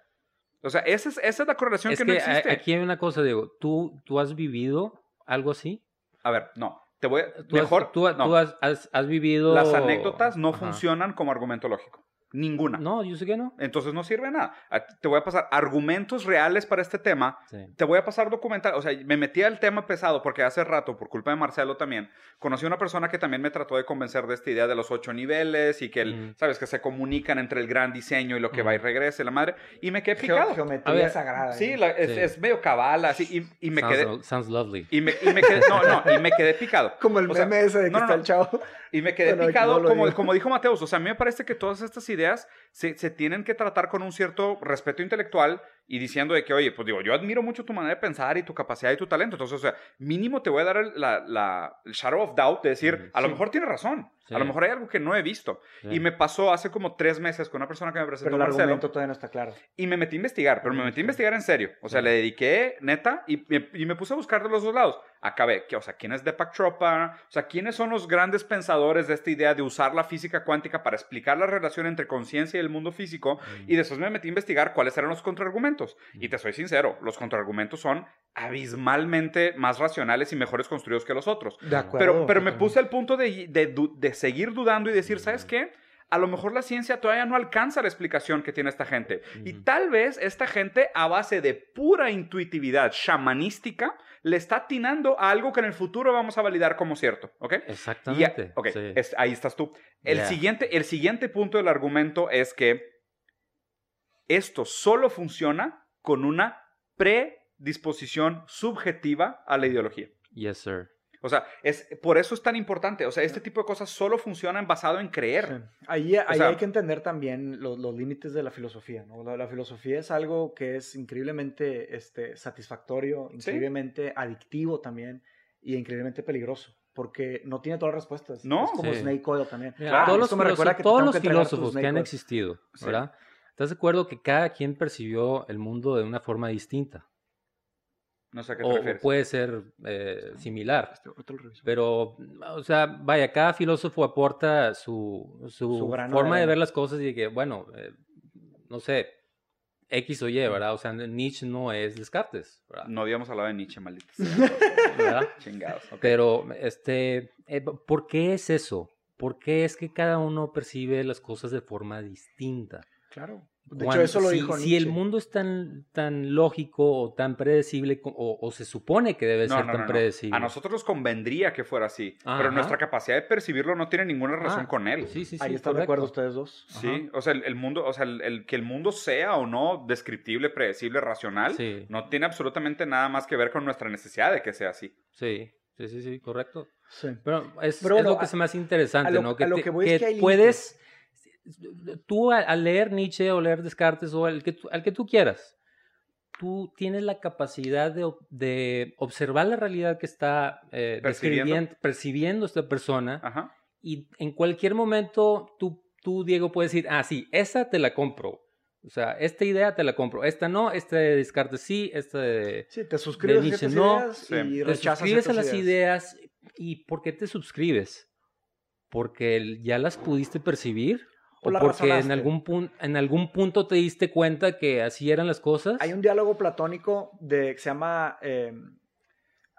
O sea, esa es, esa es la correlación Es que, que, no a- existe. aquí hay una cosa, Diego. ¿Tú, ¿Tú has vivido algo así? A ver, no. Te voy a... ¿Tú has- Mejor, tú, no. tú has, has- has vivido... Las anécdotas no Ajá. funcionan como argumento lógico. Ninguna. No, yo sé que no. Entonces no sirve nada. Te voy a pasar argumentos reales para este tema. Sí. Te voy a pasar documental. O sea, me metí al tema pesado porque hace rato, por culpa de Marcelo también, conocí a una persona que también me trató de convencer de esta idea de los ocho niveles y que, el- Mm. ¿sabes? Que se comunican entre el gran diseño y lo que Mm. va y regrese, la madre. Y me quedé picado. geometría A ver, sagrada. Sí, ¿eh? la- es, Sí. es medio cabala, así. Y, y me sounds, quedé... sounds lovely. Y me, y me quedé, no, no, y me quedé picado. *laughs* Como el O sea, meme ese de que no, no, está no. el chavo. Y me quedé Bueno, picado, no como, digo. como dijo Mateus. O sea, a mí me parece que todas estas ideas se, se tienen que tratar con un cierto respeto intelectual y diciendo de que, oye, pues digo, yo admiro mucho tu manera de pensar y tu capacidad y tu talento. Entonces, o sea, mínimo te voy a dar el, la, la- el shadow of doubt de decir, Mm, a lo sí. mejor tiene razón. Sí. A lo mejor hay algo que no he visto. Sí. Y me pasó hace como tres meses con una persona que me presentó Pero el Marcelo. argumento todavía no está claro. Y me metí a investigar, pero me metí a investigar en serio. O sea, Sí. le dediqué neta y, me- y me puse a buscar de los dos lados. Acabé, que, o sea, ¿quién es Deepak Chopra? O sea, ¿quiénes son los grandes pensadores de esta idea de usar la física cuántica para explicar la relación entre conciencia y el mundo físico? Mm. Y después me metí a investigar cuáles eran los contraargumentos. Y te soy sincero, los contraargumentos son abismalmente más racionales y mejores construidos que los otros. De acuerdo. Pero, pero me puse al punto de, de du- de seguir dudando y decir, ¿sabes qué? A lo mejor la ciencia todavía no alcanza la explicación que tiene esta gente. Y tal vez esta gente, a base de pura intuitividad shamanística, le está atinando a algo que en el futuro vamos a validar como cierto. ¿Ok? Y Exactamente. ok, sí. es- ahí estás tú. El, siguiente, el siguiente punto del argumento es que esto solo funciona con una predisposición subjetiva a la ideología. Yes, sir. O sea, es, por eso es tan importante. O sea, este tipo de cosas solo funcionan basado en creer. Sí. Ahí, ahí sea- hay que entender también los, los límites de la filosofía. ¿no? La, la filosofía es algo que es increíblemente este, satisfactorio, increíblemente adictivo también y increíblemente peligroso. Porque no tiene todas las respuestas. No. Es como Sí. Snake Oil también. Mira, Claro, todos los, me recuerda que todos los filósofos que han existido, Sí. ¿verdad? ¿Estás de acuerdo que cada quien percibió el mundo de una forma distinta? No sé a qué te O, o refieres. puede ser eh, similar. Este, lo reviso. Pero, o sea, vaya, cada filósofo aporta su, su, forma de de ver las cosas y de que, bueno, eh, no sé, X o Y, ¿verdad? O sea, Nietzsche no es Descartes, ¿verdad? No habíamos hablado de Nietzsche, maldita sea. *laughs* ¿verdad? Chingados. Pero, este, eh, ¿por qué es eso? ¿Por qué es que cada uno percibe las cosas de forma distinta? Claro. De Cuando- hecho, eso lo si, dijo si el Nietzsche. mundo es tan, tan lógico o tan predecible, o, o se supone que debe No, ser no, tan no, no. sea o no descriptible, predecible, racional, Sí, no tiene absolutamente nada más que ver con nuestra necesidad de que sea así. sí, sí, sí, correcto. Sí. Pero es, Pero es bueno, lo que a- se me hace interesante, a lo- ¿no? a lo te- que voy es que hay puedes, tú al, leer Nietzsche o leer Descartes o al que, tú- al que tú quieras, tú tienes la capacidad de, de observar la realidad que está eh, Percibiendo. percibiendo esta persona Ajá. y en cualquier momento tú, tú, Diego, puedes decir, ah, sí, esa te la compro. O sea, esta idea te la compro. Esta no, esta de Descartes sí, esta de... Sí, te suscribes a Nietzsche, no. ideas y Te rechazas suscribes a las ideas. ¿Y por qué te suscribes? ¿Porque ya las pudiste percibir? O ¿O las porque en algún, pun- en algún punto te diste cuenta que así eran las cosas? Hay un diálogo platónico de, que se llama eh,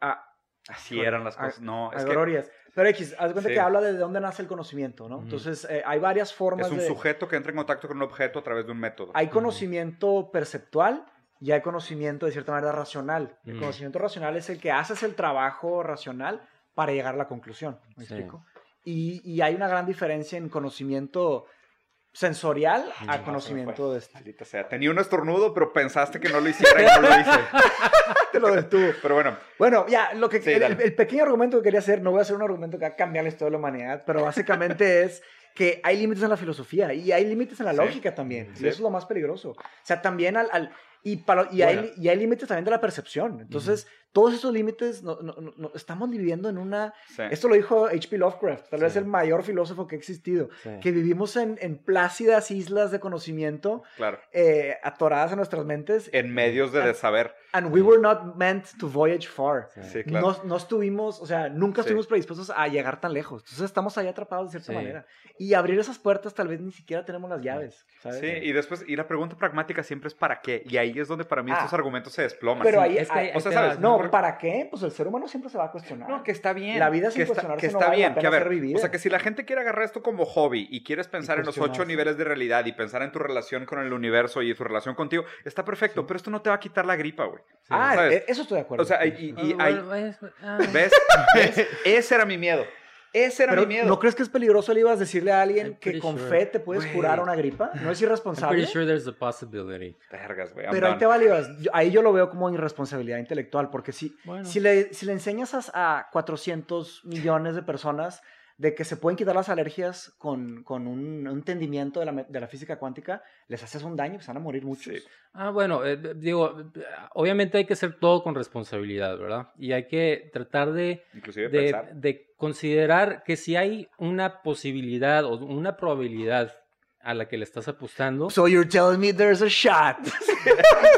a- Así eran las cosas. No, es que. Pero X, haz de cuenta Sí. que habla de dónde nace el conocimiento, ¿no? Entonces, eh, hay varias formas es un de... sujeto que entra en contacto con un objeto a través de un método. Hay conocimiento perceptual y hay conocimiento de cierta manera racional. El conocimiento racional es el que haces el trabajo racional para llegar a la conclusión. ¿Me Sí. explico? Y, y hay una gran diferencia en conocimiento sensorial a No, conocimiento de este. Sea. Tenía un estornudo, pero pensaste que no lo hiciera y no lo hice. *laughs* Te lo detuvo. Pero bueno, Bueno, ya, lo que, Sí, el, el pequeño argumento que quería hacer, no voy a hacer un argumento que va a cambiar la historia de la humanidad, pero básicamente *laughs* es que hay límites en la filosofía y hay límites en la Sí. lógica también. Sí. Y eso es lo más peligroso. O sea, también al... al- y, para- y, Bueno. hay, y hay límites también de la percepción. Entonces, todos esos límites, no, no- no- estamos viviendo en una... sí. Esto lo dijo H.P. Lovecraft, tal vez el mayor filósofo que ha existido, que vivimos en, en plácidas islas de conocimiento claro. eh, atoradas en nuestras mentes. En medios de desaber. And we were not meant to voyage far. Claro. No, no estuvimos, o sea, nunca estuvimos predispuestos a llegar tan lejos. Entonces estamos ahí atrapados de cierta manera. Y abrir esas puertas tal vez ni siquiera tenemos las llaves, ¿sabes? Sí, y después, y la pregunta pragmática siempre es ¿para qué? Y ahí es donde para mí Ah. estos argumentos se desploman. Pero ahí, es que ahí- o sea. ¿sabes? no, ¿para qué? Pues el ser humano siempre se va a cuestionar. No, que está bien. La vida sin que está, cuestionarse que no está vale la bien. pena Que a ver, ser vivida. o sea, que si la gente quiere agarrar esto como hobby y quieres pensar en los ocho niveles de realidad y pensar en tu relación con el universo y tu relación contigo, está perfecto, pero esto no te va a quitar la gripa, güey. ah, ¿sabes? e- eso estoy de acuerdo. O sea, y, y Ah, hay- bueno, es- ah. ¿ves? ¿Ves? *laughs* Ese era mi miedo. Ese era Pero, mi miedo. ¿no crees que es peligroso, Olivas, decirle a alguien I'm que con sure. fe te puedes curar una gripa? ¿No es I'm irresponsable? pretty sure there's a possibility. Vergas, güey. I'm Pero ahí te va, Olivas. Yo- ahí yo lo veo como irresponsabilidad intelectual, porque si, Bueno. si, le, si le enseñas a, a 400 millones de personas de que se pueden quitar las alergias con, con un, un entendimiento de la, me- de la física cuántica, les haces un daño, pues van a morir muchos. Sí. Ah, bueno, eh, digo, eh, obviamente hay que hacer todo con responsabilidad, ¿verdad? Y hay que tratar de, de considerar que si hay una posibilidad o una probabilidad a la que le estás apostando, So you're telling me there's a shot. *laughs*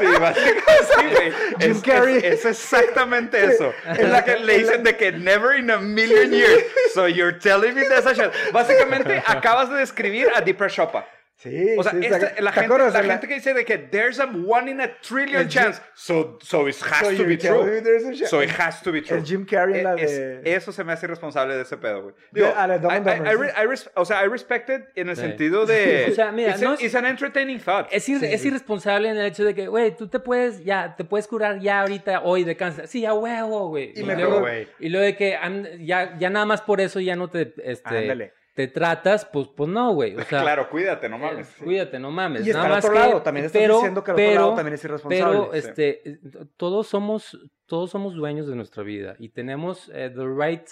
Sí, básicamente, sí, güey. Jim Es, Carrey. es- es exactamente eso. Es la que le dicen de que never in a million years. So you're telling me there's a shot. Básicamente, acabas de describir a Deeper Choppa. Sí, O sea, sí, esta- la, ¿te gente, acuerdas la de la- gente que dice de que there's a one in a trillion chance. So, so it has So to be true. So it has to be true. El Jim Carrey en la Es- de... eso se me hace irresponsable de ese pedo, güey. De- Digo, a la Dumb I- I- Dumber, I re- I res- o sea, I respect it en el Sí. sentido *laughs* de... O sea, mira, it's, no a- es- it's an entertaining thought. es, ir- Sí, es sí. irresponsable en el hecho de que, güey, tú te puedes, ya, te puedes curar ya ahorita, hoy de cáncer. Sí, a huevo, güey. Y Y, me luego, y luego de que ya, ya nada más por eso ya no te, este, Ándale. Te tratas, pues, pues no, güey. O *laughs* sea, claro, cuídate, no eh, mames. Cuídate, no mames. Y está Nada al otro más que- lado, también estás pero- diciendo que al otro pero- lado también es irresponsable. Pero Sí. este, eh, todos somos, todos somos dueños de nuestra vida y tenemos eh, the right,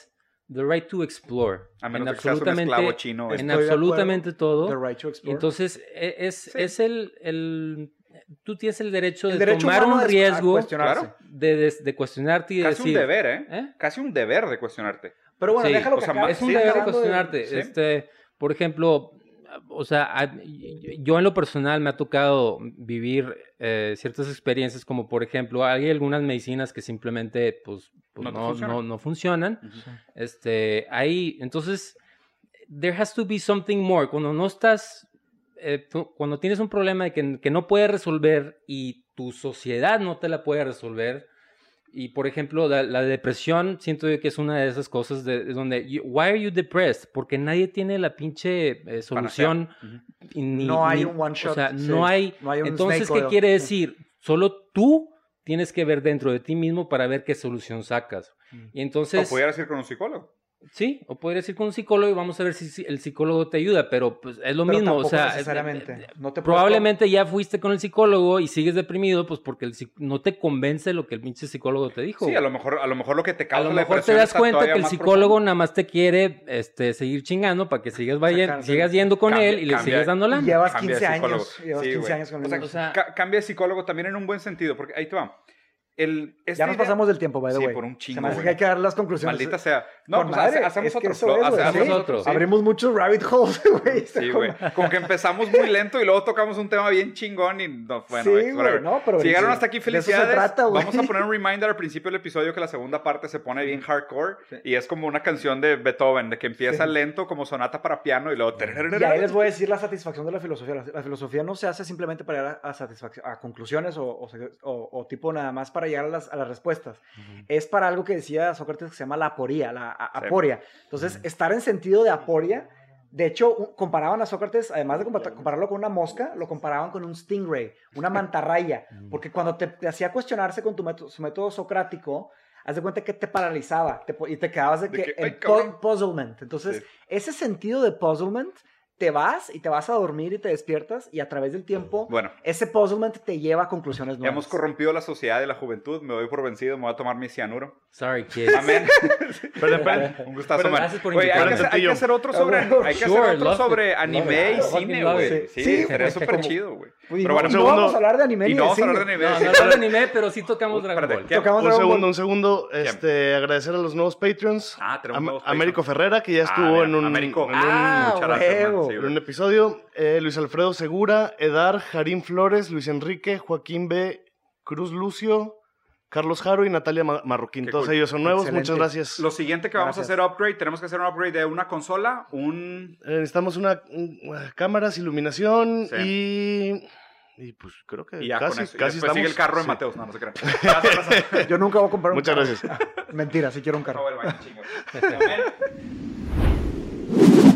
the right to explore. A menos en que seas un esclavo chino. en absolutamente todo. The right to explore. Entonces, e- es, Sí. es el, el, tú tienes el derecho El de derecho tomar un riesgo de, de- de cuestionarte y Casi un decir... deber, ¿eh? ¿eh? Casi un deber de cuestionarte. Pero bueno, Sí, déjalo o que sea, acabe. Es un Sí, deber de cuestionarte. sí. Este, por ejemplo, o sea, yo en lo personal me ha tocado vivir eh, ciertas experiencias, como por ejemplo, hay algunas medicinas que simplemente pues, pues, No no, funcionan. no- no funcionan. Ujú. Este, ahí, entonces, there has to be something more. Cuando no estás, eh, tú- cuando tienes un problema de que, que no puedes resolver y tu sociedad no te la puede resolver, y por ejemplo, la, la depresión, siento yo que es una de esas cosas de, de donde, you- why are you depressed? Porque nadie tiene la pinche eh, solución. Ni- No hay ni- un one shot, O sea, sí. no hay. No hay un Entonces, ¿qué quiere Sí. decir? Solo tú tienes que ver dentro de ti mismo para ver qué solución sacas. Mm. Y entonces. O pudieras ir con un psicólogo. Sí, o podrías ir con un psicólogo y vamos a ver si, si el psicólogo te ayuda, pero pues es lo Pero mismo, o sea, necesariamente. eh, eh, No te probablemente ya fuiste con el psicólogo y sigues deprimido, pues porque el no te convence lo que el pinche psicólogo te dijo. Sí, a lo mejor, a lo mejor lo que te A causa lo la mejor te das cuenta que el psicólogo profundo. nada más te quiere este, seguir chingando para que sigas, vaya- sigas yendo con Cambia- él y le cambia- sigues dando lana. llevas Cambia de 15 psicólogo. años. Llevas Sí, 15 güey. años con O el sea, mismo. O sea, ca- cambia de psicólogo también en un buen sentido, porque ahí te va. El, esta Ya nos idea- pasamos del tiempo, by the Sí, way. por un Se chingo, me hace que hay que dar las conclusiones. Maldita sea. No, Con pues madre, hace- hacemos otro. es, hacemos sí. otro, sí. Abrimos muchos rabbit holes, *laughs* güey. Sí, con güey. Como que empezamos muy lento y luego tocamos un tema bien chingón y no, bueno, Sí, güey, no, pero si llegaron hasta aquí, de eso se felicidades. trata. Vamos a poner un *laughs* reminder al principio del episodio que la segunda parte se pone bien hardcore Sí. y es como una canción de Beethoven, de que empieza Sí. lento como sonata para piano y luego... Y ahí les voy a decir la satisfacción de la filosofía. La, la filosofía no se hace simplemente para llegar a, a conclusiones o, o se- o- o tipo nada más para llegar a las, a las respuestas. Es para algo que decía Sócrates que se llama la aporía, la a- Sí. aporia. Entonces, estar en sentido de aporia. De hecho, comparaban a Sócrates, además de compa- compararlo con una mosca, lo comparaban con un stingray, una mantarraya. *laughs* Porque cuando te, te hacía cuestionarse con tu método, su método socrático, haz de cuenta que te paralizaba te y te quedabas de De que, que, en puzzlement. Entonces, Sí. ese sentido de puzzlement, te vas y te vas a dormir y te despiertas y a través del tiempo, Bueno, ese puzzlement te lleva a conclusiones nuevas. hemos corrompido la sociedad y la juventud. Me doy por vencido, me voy a tomar mi cianuro. Sorry, *laughs* kids. Amén. *laughs* Pero *laughs* Un gustazo, Pero man. gracias por Güey, hay, que hay que hacer otro sobre, hay que hacer otro sobre anime y cine, güey. Sí, como- súper chido, güey. Uy, Pero no, bueno, no segundo- vamos a hablar de anime Y ni no de vamos a cine. hablar de anime. No, sí, no espérate. hablamos de anime, pero sí tocamos Dragon Espérate, Ball. Tocamos un Dragon segundo, Ball. un segundo. Este, agradecer a los nuevos Patreons. Ah, tenemos Am- nuevos Américo. Ferrera, que ya Ah, estuvo en un, Américo. en un- Ah, Muchas gracias, man. huevo. Sí, en un episodio. Eh, Luis Alfredo Segura, Edar, Jarín Flores, Luis Enrique, Joaquín B, Cruz Lucio, Carlos Jaro y Natalia Ma- Marroquín. Qué Todos cool. ellos son nuevos. Excelente. Muchas gracias. Lo siguiente que vamos Gracias. a hacer upgrade, tenemos que hacer un upgrade de una consola, un... Eh, necesitamos una, un- cámaras, iluminación Sí. y. Y pues creo que y ya casi, con eso, casi y estamos... sigue el carro de sí. Mateos. No, no se crean. *laughs* Yo nunca voy a comprar un Muchas carro. Muchas gracias. Mentira, sí quiero un carro. No, el baño, *laughs*